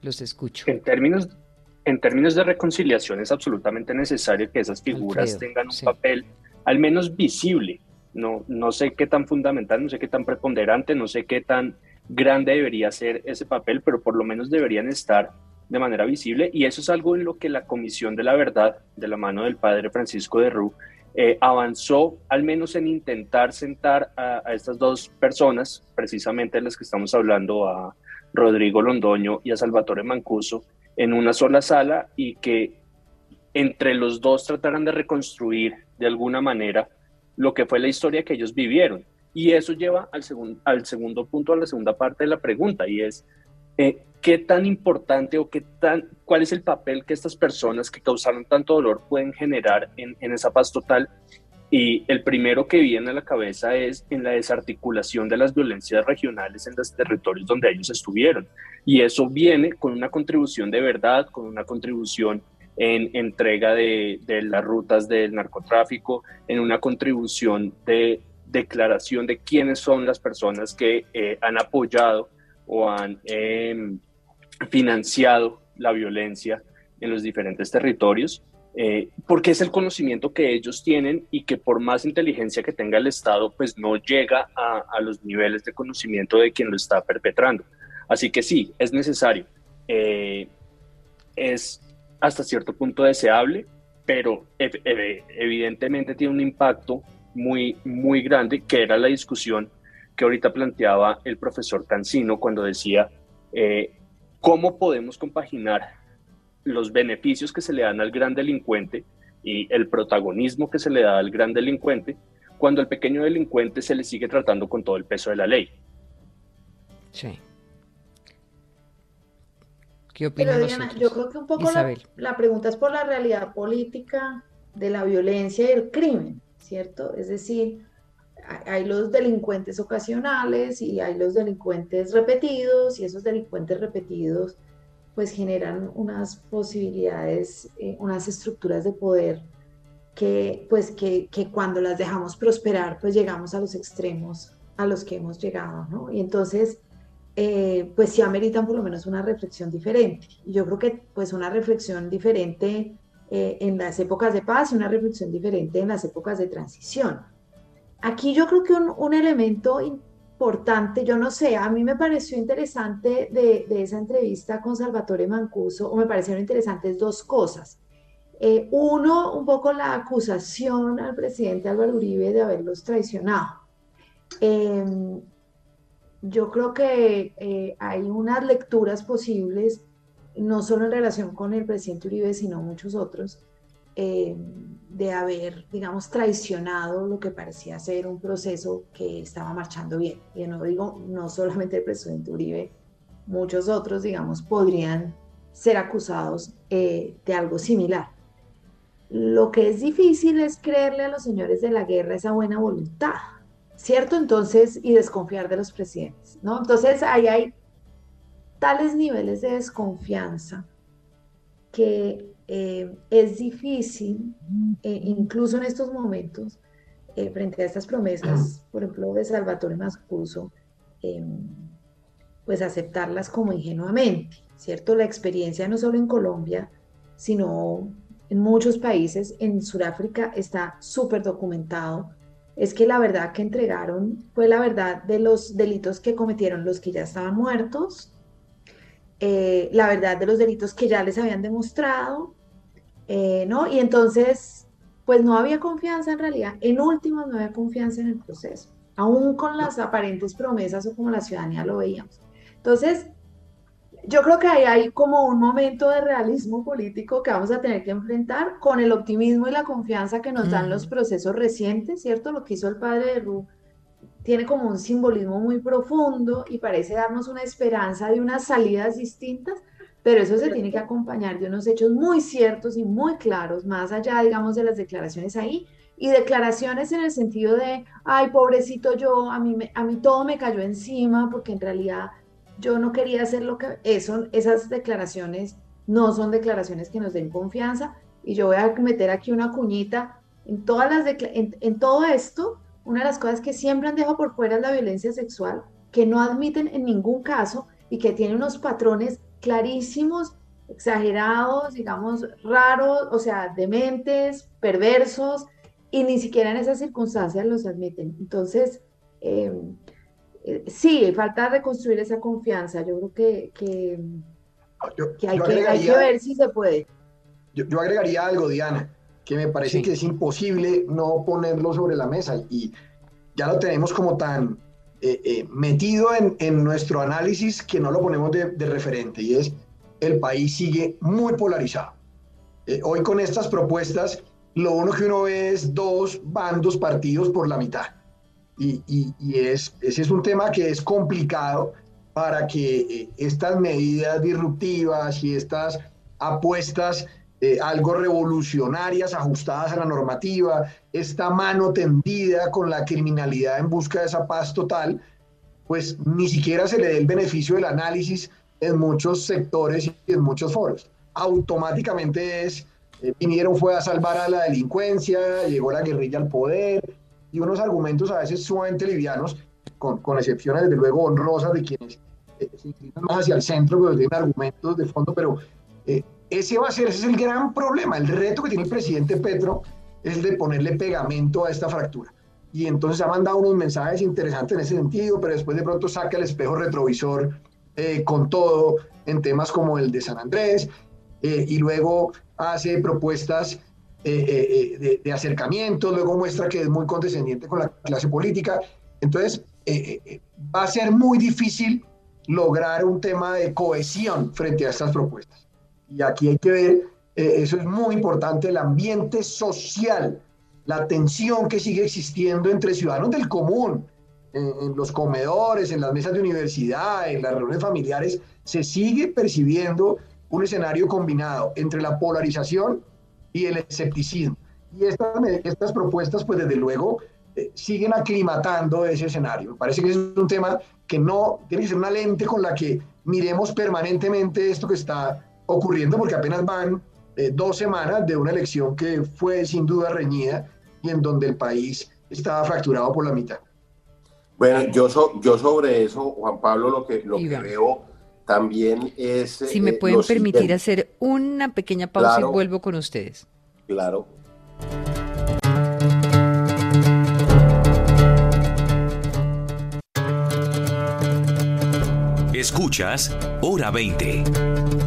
Los escucho. En términos, en términos de reconciliación es absolutamente necesario que esas figuras tengan un papel al menos visible. No, no sé qué tan fundamental, no sé qué tan preponderante, no sé qué tan grande debería ser ese papel, pero por lo menos deberían estar de manera visible y eso es algo en lo que la Comisión de la Verdad, de la mano del padre Francisco de Rú, eh, avanzó al menos en intentar sentar a, estas dos personas, precisamente las que estamos hablando, a Rodrigo Londoño y a Salvatore Mancuso, en una sola sala y que entre los dos trataran de reconstruir de alguna manera lo que fue la historia que ellos vivieron. Y eso lleva al, al segundo punto, a la segunda parte de la pregunta, y es, eh, ¿qué tan importante o qué tan, cuál es el papel que estas personas que causaron tanto dolor pueden generar en, en esa paz total? Y el primero que viene a la cabeza es en la desarticulación de las violencias regionales en los territorios donde ellos estuvieron. Y eso viene con una contribución de verdad, con una contribución en entrega de, de las rutas del narcotráfico, en una contribución de declaración de quiénes son las personas que eh, han apoyado o han eh, financiado la violencia en los diferentes territorios eh, porque es el conocimiento que ellos tienen y que por más inteligencia que tenga el Estado, pues no llega a, los niveles de conocimiento de quien lo está perpetrando. Así que sí, es necesario. Eh, es hasta cierto punto deseable, pero evidentemente tiene un impacto muy, muy grande, que era la discusión que ahorita planteaba el profesor Cancino cuando decía, eh, ¿cómo podemos compaginar los beneficios que se le dan al gran delincuente y el protagonismo que se le da al gran delincuente cuando al pequeño delincuente se le sigue tratando con todo el peso de la ley. Sí. ¿Qué opinas? Diana, yo creo que un poco la, pregunta es por la realidad política de la violencia y el crimen, ¿cierto? Es decir, hay los delincuentes ocasionales y hay los delincuentes repetidos y esos delincuentes repetidos pues generan unas posibilidades, eh, unas estructuras de poder que pues que, cuando las dejamos prosperar pues llegamos a los extremos a los que hemos llegado, ¿no? Y entonces eh, pues sí ameritan por lo menos una reflexión diferente. Yo creo que pues una reflexión diferente eh, en las épocas de paz y una reflexión diferente en las épocas de transición. Aquí yo creo que un, elemento importante, yo no sé, a mí me pareció interesante de, esa entrevista con Salvatore Mancuso, o me parecieron interesantes dos cosas. Eh, uno, un poco la acusación al presidente Álvaro Uribe de haberlos traicionado. Em, yo creo que eh, hay unas lecturas posibles, no solo en relación con el presidente Uribe, sino muchos otros, eh, de haber, digamos, traicionado lo que parecía ser un proceso que estaba marchando bien. Y no digo, no solamente el presidente Uribe, muchos otros, digamos, podrían ser acusados eh, de algo similar. Lo que es difícil es creerle a los señores de la guerra esa buena voluntad, ¿cierto? Entonces, y desconfiar de los presidentes, ¿no? Entonces, ahí hay tales niveles de desconfianza que eh, es difícil, eh, incluso en estos momentos, eh, frente a estas promesas, por ejemplo, de Salvatore Mascuso, em, pues aceptarlas como ingenuamente, ¿cierto? La experiencia no solo en Colombia, sino en muchos países, en Sudáfrica está súper documentado, es que la verdad que entregaron fue la verdad de los delitos que cometieron los que ya estaban muertos, la verdad de los delitos que ya les habían demostrado Eh, ¿no? Y entonces, pues no había confianza en realidad, en últimas no había confianza en el proceso, aún con las aparentes promesas o como la ciudadanía lo veíamos. Entonces, yo creo que ahí hay como un momento de realismo político que vamos a tener que enfrentar con el optimismo y la confianza que nos dan los procesos recientes, ¿cierto? Lo que hizo el padre de Ru tiene como un simbolismo muy profundo y parece darnos una esperanza de unas salidas distintas, pero eso se tiene que acompañar de unos hechos muy ciertos y muy claros, más allá, digamos, de las declaraciones ahí, y declaraciones en el sentido de, ay, pobrecito yo, a mí, a mí todo me cayó encima, porque en realidad yo no quería hacer lo que... Eso, esas declaraciones no son declaraciones que nos den confianza, y yo voy a meter aquí una cuñita, en, todas las en, en todo esto, una de las cosas que siempre han dejado por fuera es la violencia sexual, que no admiten en ningún caso y que tiene unos patrones clarísimos, exagerados, digamos, raros, o sea, dementes, perversos, y ni siquiera en esas circunstancias los admiten. Entonces, eh, eh, sí, falta reconstruir esa confianza. Yo creo que, que, hay, que ver si se puede. Yo, agregaría algo, Diana, que me parece que es imposible no ponerlo sobre la mesa y ya lo tenemos como tan eh, eh, metido en, nuestro análisis que no lo ponemos de, referente y es el país sigue muy polarizado. Eh, hoy con estas propuestas, lo uno que uno ve es dos bandos partidos por la mitad. Y, es, ese es un tema que es complicado para que estas medidas disruptivas y estas apuestas algo revolucionarias, ajustadas a la normativa, esta mano tendida con la criminalidad en busca de esa paz total, pues ni siquiera se le dé el beneficio del análisis en muchos sectores y en muchos foros. Automáticamente es, eh, vinieron fue a salvar a la delincuencia, llegó la guerrilla al poder, y unos argumentos a veces sumamente livianos, con, con excepciones desde luego honrosas de quienes eh, se inclinan más hacia el centro, pero tienen argumentos de fondo, pero eh, ese va a ser, ese es el gran problema, el reto que tiene el presidente Petro es de ponerle pegamento a esta fractura. Y entonces ha mandado unos mensajes interesantes en ese sentido, pero después de pronto saca el espejo retrovisor eh, con todo en temas como el de San Andrés, eh, y luego hace propuestas eh, de, de, acercamiento, luego muestra que es muy condescendiente con la clase política. Entonces, va a ser muy difícil lograr un tema de cohesión frente a estas propuestas. Y aquí hay que ver eh, eso es muy importante, el ambiente social, la tensión que sigue existiendo entre ciudadanos del común, en, los comedores, en las mesas de universidad, en las reuniones familiares, se sigue percibiendo un escenario combinado entre la polarización y el escepticismo. Y estas, estas propuestas, pues desde luego, eh, siguen aclimatando ese escenario. Me parece que es un tema que no tiene que ser una lente con la que miremos permanentemente esto que está ocurriendo, porque apenas van eh, dos semanas de una elección que fue sin duda reñida y en donde el país estaba fracturado por la mitad. Bueno, yo, yo sobre eso, Juan Pablo, lo que, lo que veo también es... Si me eh, pueden permitir hacer una pequeña pausa y vuelvo con ustedes. Claro. Escuchas Hora 20.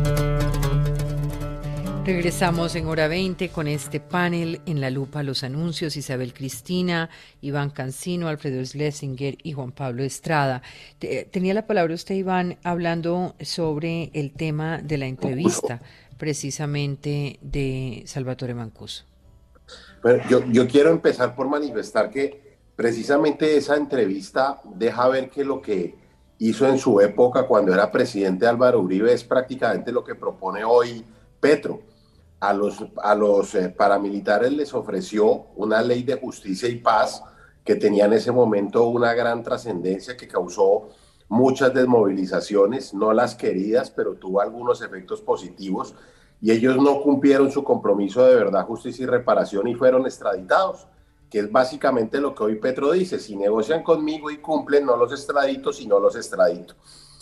Regresamos en hora 20 con este panel en la lupa los anuncios Isabel Cristina, Iván Cancino, Alfredo Schlesinger y Juan Pablo Estrada. Tenía la palabra usted, Iván, hablando sobre el tema de la entrevista precisamente de Salvatore Mancuso. yo, yo quiero empezar por manifestar que precisamente esa entrevista deja ver que lo que hizo en su época cuando era presidente Álvaro Uribe es prácticamente lo que propone hoy Petro a los, a los eh, paramilitares les ofreció una ley de justicia y paz que tenía en ese momento una gran trascendencia que causó muchas desmovilizaciones, no las queridas, pero tuvo algunos efectos positivos y ellos no cumplieron su compromiso de verdad, justicia y reparación y fueron extraditados, que es básicamente lo que hoy Petro dice, si negocian conmigo y cumplen, no los extradito, sino los extradito.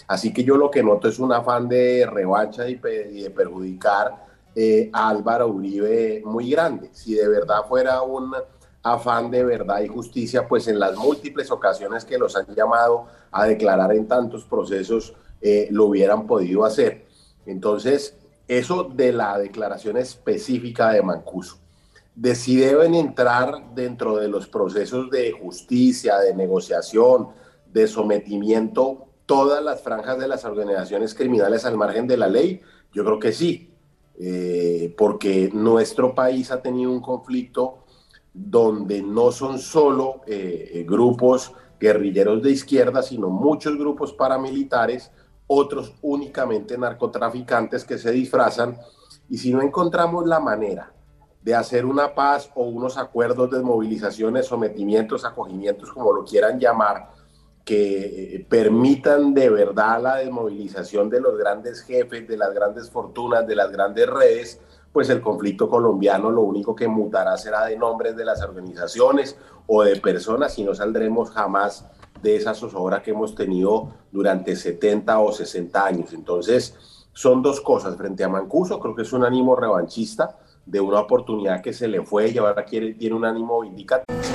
Así que yo lo que noto es un afán de revancha y de perjudicar eh, Álvaro Uribe muy grande. Si de verdad fuera un afán de verdad y justicia, pues en las múltiples ocasiones que los han llamado a declarar en tantos procesos, eh, lo hubieran podido hacer. Entonces, Eso de la declaración específica de Mancuso. De si deben entrar dentro de los procesos de justicia, de negociación, de sometimiento, todas las franjas de las organizaciones criminales al margen de la ley, yo creo que sí, eh, porque nuestro país ha tenido un conflicto donde no son solo eh, grupos guerrilleros de izquierda, sino muchos grupos paramilitares, otros únicamente narcotraficantes que se disfrazan. Y si no encontramos la manera de hacer una paz o unos acuerdos de movilizaciones, sometimientos, acogimientos, como lo quieran llamar, que eh, permitan de verdad la desmovilización de los grandes jefes, de las grandes fortunas, de las grandes redes, pues el conflicto colombiano lo único que mutará será de nombres de las organizaciones o de personas y no saldremos jamás de esa zozobra que hemos tenido durante 70 o 60 años. Entonces, son dos cosas. Frente a Mancuso, creo que es un ánimo revanchista de una oportunidad que se le fue y ahora quiere, tiene un ánimo vindicativo.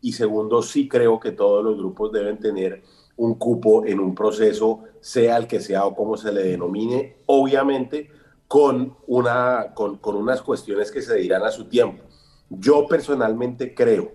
Y segundo, sí creo que todos los grupos deben tener un cupo en un proceso, sea el que sea o como se le denomine, obviamente con, una, con, con unas cuestiones que se dirán a su tiempo. Yo personalmente creo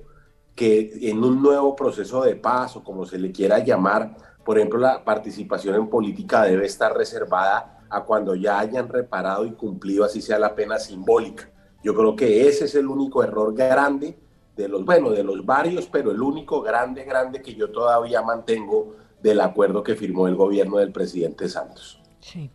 que en un nuevo proceso de paz o como se le quiera llamar, por ejemplo, la participación en política debe estar reservada a cuando ya hayan reparado y cumplido así sea la pena simbólica. Yo creo que ese es el único error grande de los, bueno, de los varios, pero el único grande, grande que yo todavía mantengo del acuerdo que firmó el gobierno del presidente Santos. Sí.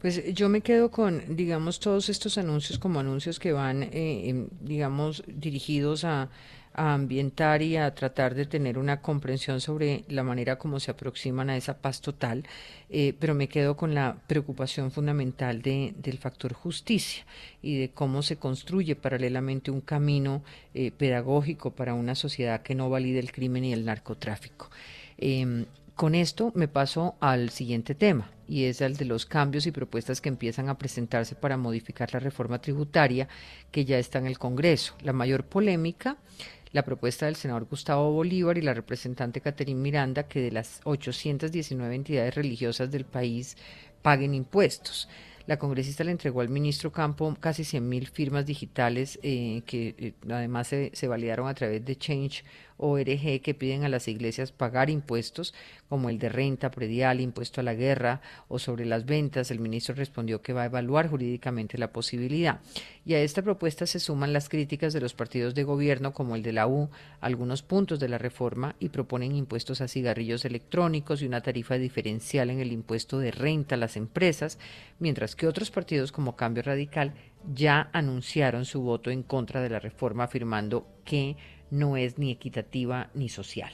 Pues yo me quedo con, digamos, todos estos anuncios como anuncios que van, eh, digamos, dirigidos a, a ambientar y a tratar de tener una comprensión sobre la manera como se aproximan a esa paz total, eh, pero me quedo con la preocupación fundamental de, del factor justicia y de cómo se construye paralelamente un camino eh, pedagógico para una sociedad que no valide el crimen y el narcotráfico. Em, con esto me paso al siguiente tema y es el de los cambios y propuestas que empiezan a presentarse para modificar la reforma tributaria que ya está en el Congreso. La mayor polémica la propuesta del senador Gustavo Bolívar y la representante Caterín Miranda que de las 819 entidades religiosas del país paguen impuestos. La congresista le entregó al ministro Campo casi 100.000 firmas digitales eh, que eh, además se, se, validaron a través de Change ORG que piden a las iglesias pagar impuestos como el de renta, predial, impuesto a la guerra o sobre las ventas. El ministro respondió que va a evaluar jurídicamente la posibilidad. Y a esta propuesta se suman las críticas de los partidos de gobierno como el de la U, algunos puntos de la reforma y proponen impuestos a cigarrillos electrónicos y una tarifa diferencial en el impuesto de renta a las empresas, mientras que otros partidos como Cambio Radical ya anunciaron su voto en contra de la reforma afirmando que no es ni equitativa ni social.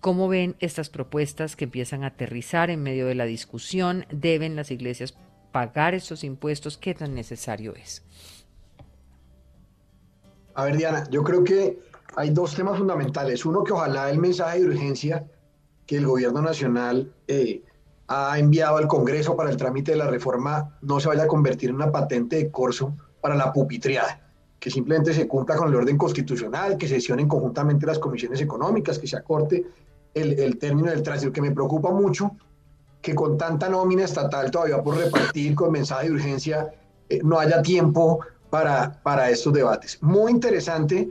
¿Cómo ven estas propuestas que empiezan a aterrizar en medio de la discusión? ¿Deben las iglesias pagar estos impuestos? ¿Qué tan necesario es? A ver, Diana, yo creo que hay dos temas fundamentales. Uno, que ojalá el mensaje de urgencia que el gobierno nacional eh, ha enviado al Congreso para el trámite de la reforma no se vaya a convertir en una patente de corso para la pupitriada que simplemente se cumpla con el orden constitucional, que sesionen conjuntamente las comisiones económicas, que se acorte el, el término del tránsito, que me preocupa mucho que con tanta nómina estatal todavía por repartir con mensaje de urgencia eh, no haya tiempo para, para estos debates. Muy interesante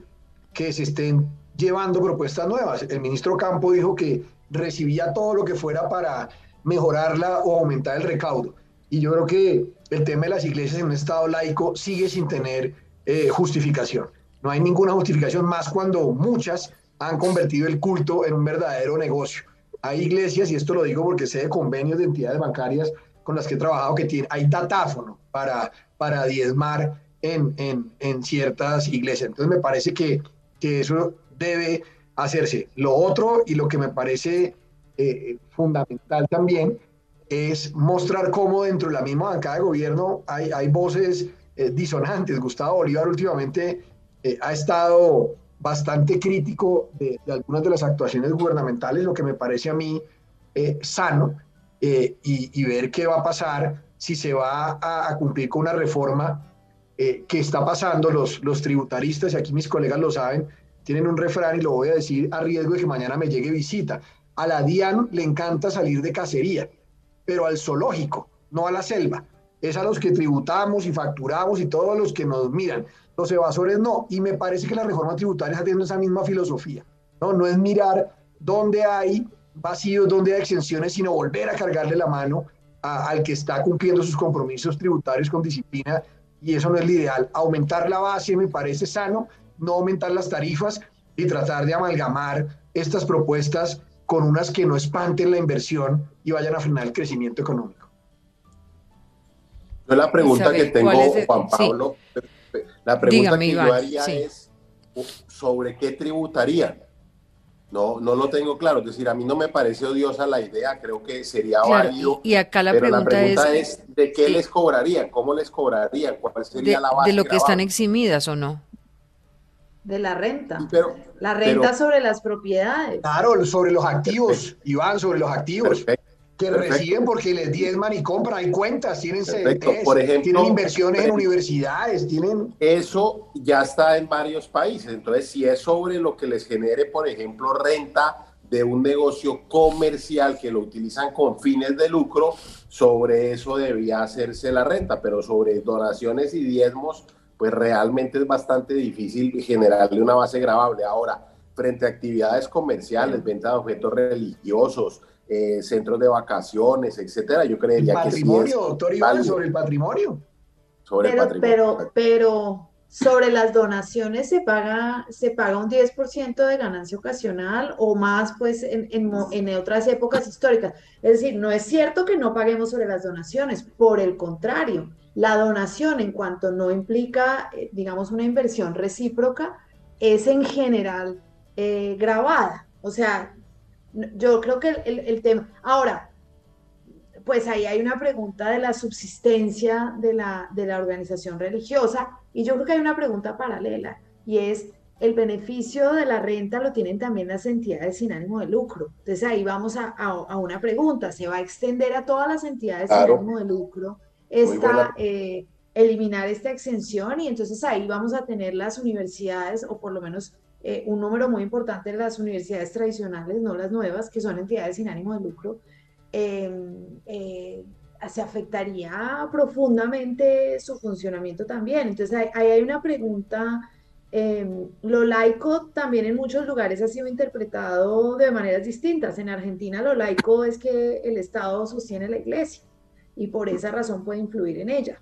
que se estén llevando propuestas nuevas. El ministro Campo dijo que recibía todo lo que fuera para mejorarla o aumentar el recaudo. Y yo creo que el tema de las iglesias en un Estado laico sigue sin tener eh, justificación. No hay ninguna justificación más cuando muchas han convertido el culto en un verdadero negocio. Hay iglesias, y esto lo digo porque sé de convenios de entidades bancarias con las que he trabajado, que tienen, hay datáfono para, para diezmar en, en, en ciertas iglesias. Entonces me parece que, que, eso debe hacerse. Lo otro y lo que me parece eh, fundamental también es mostrar cómo dentro de la misma bancada de gobierno hay, hay voces eh, disonantes. Gustavo Bolívar últimamente eh, ha estado bastante crítico de, algunas de las actuaciones gubernamentales, lo que me parece a mí eh, sano, y, ver qué va a pasar si se va a, cumplir con una reforma que está pasando. Los, los tributaristas, y aquí mis colegas lo saben, tienen un refrán y lo voy a decir a riesgo de que mañana me llegue visita. A la DIAN le encanta salir de cacería pero al zoológico, no a la selva. Es a los que tributamos y facturamos y todos los que nos miran. Los evasores no. Y me parece que la reforma tributaria está teniendo esa misma filosofía. No, no es mirar dónde hay vacíos, dónde hay exenciones, sino volver a cargarle la mano al que está cumpliendo sus compromisos tributarios con disciplina. Y eso no es lo ideal. Aumentar la base me parece sano, no aumentar las tarifas y tratar de amalgamar estas propuestas con unas que no espanten la inversión y vayan a frenar el crecimiento económico. Yo la pregunta que tengo, Juan Pablo, la pregunta que yo haría es sobre qué tributarían. No, no lo tengo claro. Es decir, a mí no me parece odiosa la idea, creo que sería válido. Y, acá la pero pregunta, la pregunta es, ¿de qué les cobrarían? ¿Cómo les cobrarían? ¿Cuál sería la base? De lo que están eximidas o no. De la renta. la renta sobre las propiedades. Claro, sobre los activos, Iván, sobre los activos. Que reciben porque les diezman y compran, hay cuentas, tienen Por ejemplo, tienen inversiones en universidades, tienen... Eso ya está en varios países, entonces si es sobre lo que les genere, por ejemplo, renta de un negocio comercial que lo utilizan con fines de lucro, sobre eso debía hacerse la renta, pero sobre donaciones y diezmos, pues realmente es bastante difícil generarle una base grabable. Ahora, frente a actividades comerciales, venta de objetos religiosos, eh, centros de vacaciones, etcétera, yo creería que sí Patrimonio, doctor Iván, sobre el patrimonio. Sobre pero, el patrimonio. Pero, pero sobre las donaciones se paga, se paga un 10% de ganancia ocasional o más pues en, en, en, otras épocas históricas. Es decir, no es cierto que no paguemos sobre las donaciones, por el contrario, la donación, en cuanto no implica, eh, digamos, una inversión recíproca, es en general eh, grabada. O sea, yo creo que el, tema... Ahora, pues ahí hay una pregunta de la subsistencia de la, de la organización religiosa y yo creo que hay una pregunta paralela y es el beneficio de la renta lo tienen también las entidades sin ánimo de lucro. Entonces ahí vamos a, a, una pregunta, ¿se va a extender a todas las entidades sin ánimo de lucro esta, eh, eliminar esta exención y entonces ahí vamos a tener las universidades o por lo menos eh, un número muy importante de las universidades tradicionales, no las nuevas, que son entidades sin ánimo de lucro, em, eh, se afectaría profundamente su funcionamiento también. Entonces ahí hay una pregunta. Em, lo laico también en muchos lugares ha sido interpretado de maneras distintas. En Argentina lo laico es que el Estado sostiene la iglesia y por esa razón puede influir en ella.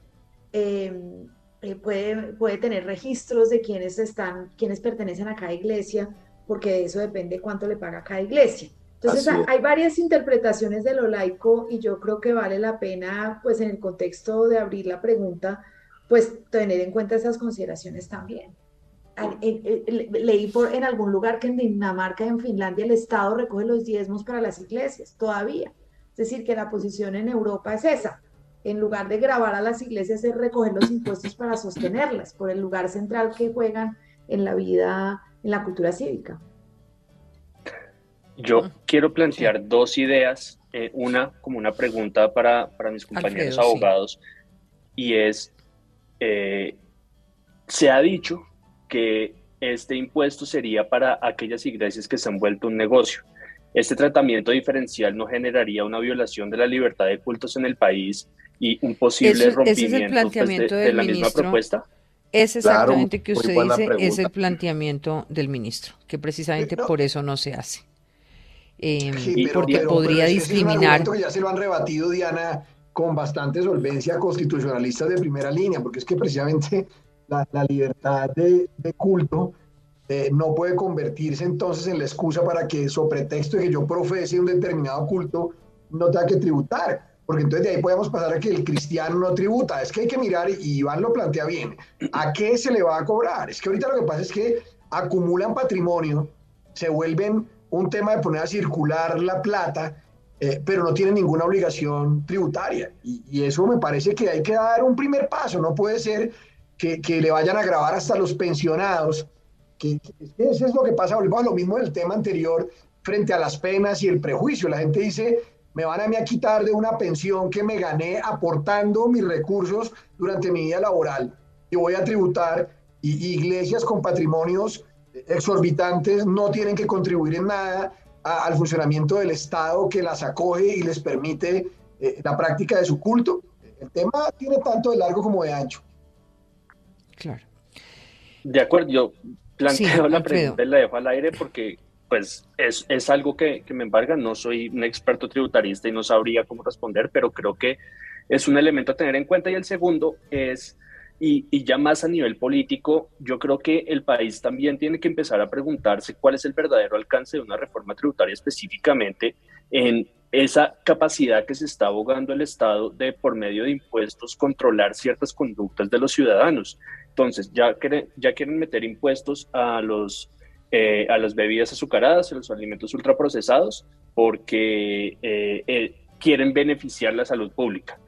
Em, eh, puede, puede tener registros de quienes están, quienes pertenecen a cada iglesia, porque de eso depende cuánto le paga cada iglesia. Entonces hay varias interpretaciones de lo laico y yo creo que vale la pena, pues en el contexto de abrir la pregunta, pues tener en cuenta esas consideraciones también. Leí por, en algún lugar que en Dinamarca, en Finlandia, el Estado recoge los diezmos para las iglesias, todavía. Es decir, que la posición en Europa es esa. En lugar de grabar a las iglesias, es recoger los impuestos para sostenerlas, por el lugar central que juegan en la vida, en la cultura cívica. Yo quiero plantear dos ideas, eh, una como una pregunta para, mis compañeros abogados, y es, eh, se ha dicho que este impuesto sería para aquellas iglesias que se han vuelto un negocio. Este tratamiento diferencial no generaría una violación de la libertad de cultos en el país y un posible rompimiento pues, de, la misma propuesta. Es exactamente que usted dice, es el planteamiento del ministro, que precisamente por eso no se hace. Em, porque podría discriminar. ya se lo han rebatido, Diana, con bastante solvencia constitucionalistas de primera línea, porque es que precisamente la, libertad de, de culto eh, no puede convertirse entonces en la excusa para que, sobre pretexto de que yo profese un determinado culto, no tenga que tributar. Porque entonces de ahí podemos pasar a que el cristiano no tributa. Es que hay que mirar, y Iván lo plantea bien, ¿a qué se le va a cobrar? Es que ahorita lo que pasa es que acumulan patrimonio, se vuelven un tema de poner a circular la plata eh, pero no tienen ninguna obligación tributaria. Y, eso me parece que hay que dar un primer paso. No puede ser que, le vayan a grabar hasta los pensionados. Que, eso es lo que pasa. Volvemos a lo mismo del tema anterior frente a las penas y el prejuicio. La gente dice, me van a, mí a quitar de una pensión que me gané aportando mis recursos durante mi vida laboral y voy a tributar. Y iglesias con patrimonios exorbitantes no tienen que contribuir en nada al funcionamiento del Estado que las acoge y les permite eh, la práctica de su culto. El tema tiene tanto de largo como de ancho. Claro. De acuerdo, yo planteo la pregunta y la dejo al aire porque pues es, es algo que, que, me embarga. No soy un experto tributarista y no sabría cómo responder, pero creo que es un elemento a tener en cuenta. Y el segundo es y, ya más a nivel político, yo creo que el país también tiene que empezar a preguntarse cuál es el verdadero alcance de una reforma tributaria específicamente en esa capacidad que se está abogando el Estado de, por medio de impuestos, controlar ciertas conductas de los ciudadanos. Entonces, ya quieren, ya quieren meter impuestos a, los, eh, a las bebidas azucaradas, a los alimentos ultraprocesados, porque eh, eh, quieren beneficiar la salud pública.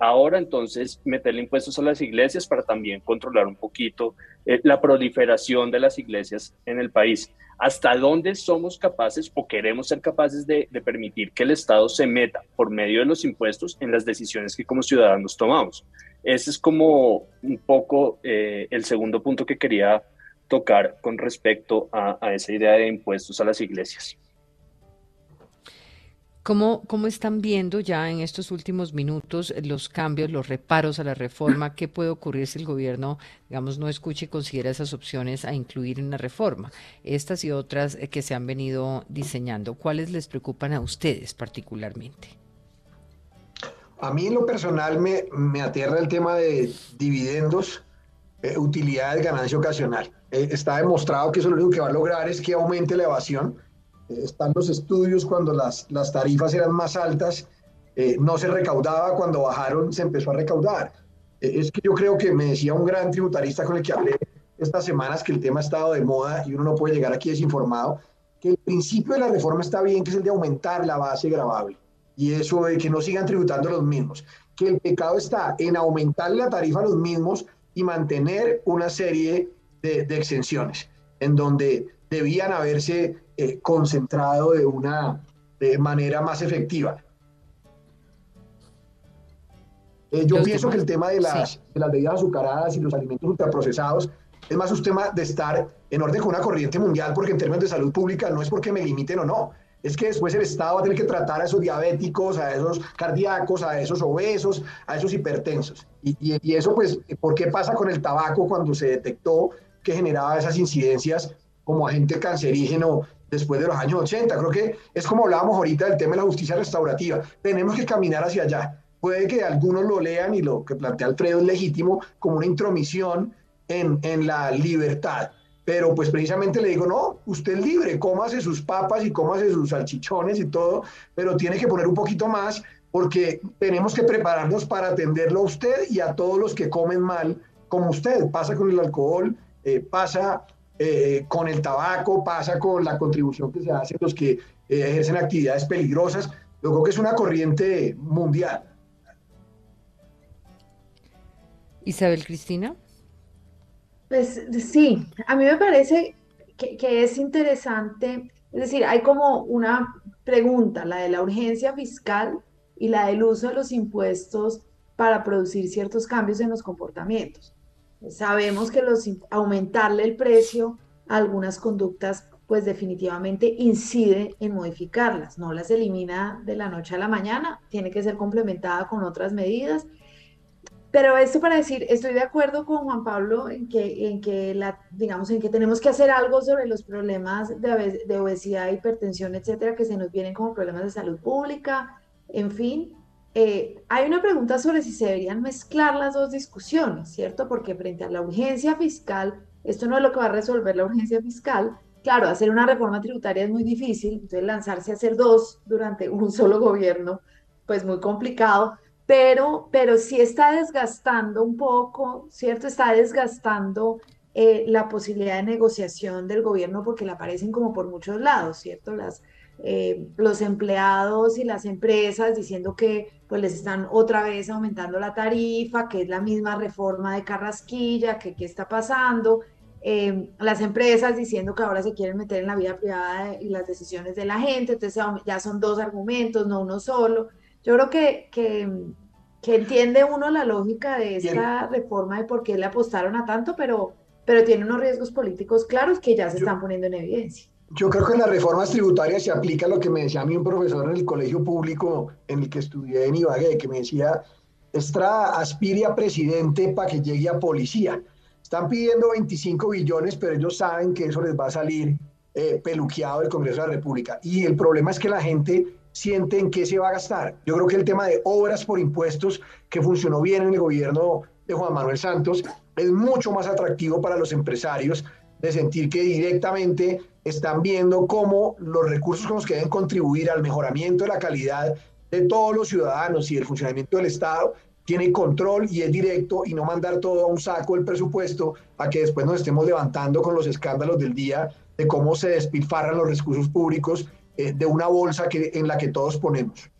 Ahora entonces meterle impuestos a las iglesias para también controlar un poquito la proliferación de las iglesias en el país. ¿Hasta dónde somos capaces o queremos ser capaces de, permitir que el Estado se meta por medio de los impuestos en las decisiones que como ciudadanos tomamos? Ese es como un poco el segundo punto que quería tocar con respecto a esa idea de impuestos a las iglesias. ¿Cómo, ¿Cómo están viendo ya en estos últimos minutos los cambios, los reparos a la reforma? ¿Qué puede ocurrir si el gobierno, digamos, no escuche y considera esas opciones a incluir en la reforma? Estas y otras eh, que se han venido diseñando, ¿cuáles les preocupan a ustedes particularmente? A mí en lo personal me, me aterra el tema de dividendos, eh, utilidades, ganancia ocasional. Eh, está demostrado que eso lo único que va a lograr es que aumente la evasión están los estudios cuando las, las tarifas eran más altas, eh, no se recaudaba, cuando bajaron se empezó a recaudar. Eh, es que yo creo que me decía un gran tributarista con el que hablé estas semanas que el tema ha estado de moda y uno no puede llegar aquí desinformado, que el principio de la reforma está bien, que es el de aumentar la base gravable y eso de que no sigan tributando los mismos, que el pecado está en aumentar la tarifa a los mismos y mantener una serie de, de exenciones, en donde debían haberse eh, concentrado de una manera más efectiva. Eh, yo pienso que el tema de las, de las bebidas azucaradas y los alimentos ultraprocesados es más un tema de estar en orden con una corriente mundial, porque en términos de salud pública no es porque me limiten o no, es que después el Estado va a tener que tratar a esos diabéticos, a esos cardíacos, a esos obesos, a esos hipertensos. Y, eso, pues, ¿por qué pasa con el tabaco cuando se detectó que generaba esas incidencias como agente cancerígeno después de los años 80. Creo que es como hablábamos ahorita del tema de la justicia restaurativa. Tenemos que caminar hacia allá. Puede que algunos lo lean y lo que plantea Alfredo es legítimo como una intromisión en, en la libertad. Pero pues precisamente le digo, no, usted es libre, cómase sus papas y cómase sus salchichones y todo, pero tiene que poner un poquito más porque tenemos que prepararnos para atenderlo a usted y a todos los que comen mal como usted. Pasa con el alcohol, eh, pasa eh, con el tabaco, pasa con la contribución que se hace los que eh, ejercen actividades peligrosas. Yo creo que es una corriente mundial. Isabel Cristina. Pues sí, a mí me parece que, que es interesante, es decir, hay como una pregunta, la de la urgencia fiscal y la del uso de los impuestos para producir ciertos cambios en los comportamientos. Sabemos que los, aumentarle el precio a algunas conductas pues definitivamente incide en modificarlas, no las elimina de la noche a la mañana, tiene que ser complementada con otras medidas. Pero esto para decir, estoy de acuerdo con Juan Pablo en que, en que, la, digamos, en que tenemos que hacer algo sobre los problemas de, de obesidad, hipertensión, etcétera, que se nos vienen como problemas de salud pública, en fin, eh, hay una pregunta sobre si se deberían mezclar las dos discusiones, ¿cierto? Porque frente a la urgencia fiscal, esto no es lo que va a resolver la urgencia fiscal. Claro, hacer una reforma tributaria es muy difícil, entonces lanzarse a hacer dos durante un solo gobierno, pues muy complicado, pero, pero sí está desgastando un poco, ¿cierto? Está desgastando eh, la posibilidad de negociación del gobierno porque le aparecen como por muchos lados, ¿cierto? Las, eh, los empleados y las empresas diciendo que pues les están otra vez aumentando la tarifa, que es la misma reforma de Carrasquilla, que qué está pasando, eh, las empresas diciendo que ahora se quieren meter en la vida privada y las decisiones de la gente, entonces ya son dos argumentos, no uno solo. Yo creo que, que, que entiende uno la lógica de esta reforma de por qué le apostaron a tanto, pero, pero tiene unos riesgos políticos claros que ya se están poniendo en evidencia. Yo creo que en las reformas tributarias se aplica lo que me decía a mí un profesor en el colegio público en el que estudié en Ibagué, que me decía, Estrada aspire a presidente para que llegue a policía. Están pidiendo 25 billones, pero ellos saben que eso les va a salir eh, peluqueado del Congreso de la República. Y el problema es que la gente siente en qué se va a gastar. Yo creo que el tema de obras por impuestos, que funcionó bien en el gobierno de Juan Manuel Santos, es mucho más atractivo para los empresarios de sentir que directamente están viendo cómo los recursos con los que deben contribuir al mejoramiento de la calidad de todos los ciudadanos y del funcionamiento del Estado tiene control y es directo y no mandar todo a un saco el presupuesto a que después nos estemos levantando con los escándalos del día de cómo se despilfarran los recursos públicos eh, de una bolsa que, en la que todos ponemos.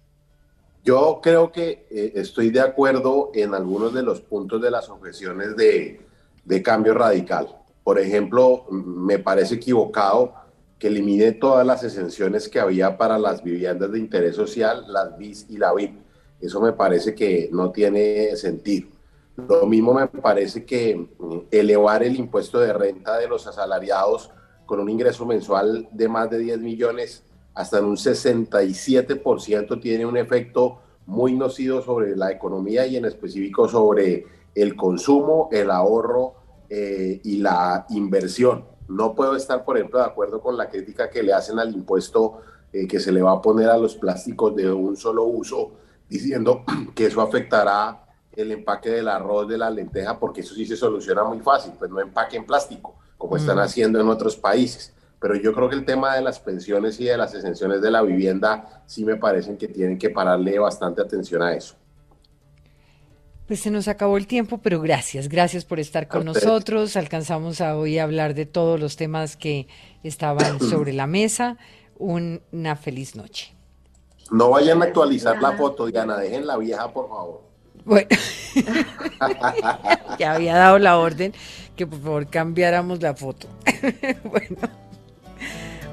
Yo creo que eh, estoy de acuerdo en algunos de los puntos de las objeciones de, de cambio radical. Por ejemplo, me parece equivocado que elimine todas las exenciones que había para las viviendas de interés social, las BIS y la VIP. Eso me parece que no tiene sentido. Lo mismo me parece que mm, elevar el impuesto de renta de los asalariados con un ingreso mensual de más de 10 millones hasta en un 67% tiene un efecto muy nocivo sobre la economía y en específico sobre el consumo, el ahorro eh, y la inversión. No puedo estar, por ejemplo, de acuerdo con la crítica que le hacen al impuesto eh, que se le va a poner a los plásticos de un solo uso, diciendo que eso afectará el empaque del arroz, de la lenteja, porque eso sí se soluciona muy fácil, pues no empaque en plástico, como están mm. haciendo en otros países. Pero yo creo que el tema de las pensiones y de las exenciones de la vivienda sí me parecen que tienen que pararle bastante atención a eso. Pues se nos acabó el tiempo, pero gracias, gracias por estar con nosotros. Alcanzamos a hoy a hablar de todos los temas que estaban sobre la mesa. una feliz noche. No vayan a actualizar la foto, Diana, dejen la vieja, por favor. Bueno, ya había dado la orden que por favor cambiáramos la foto. bueno,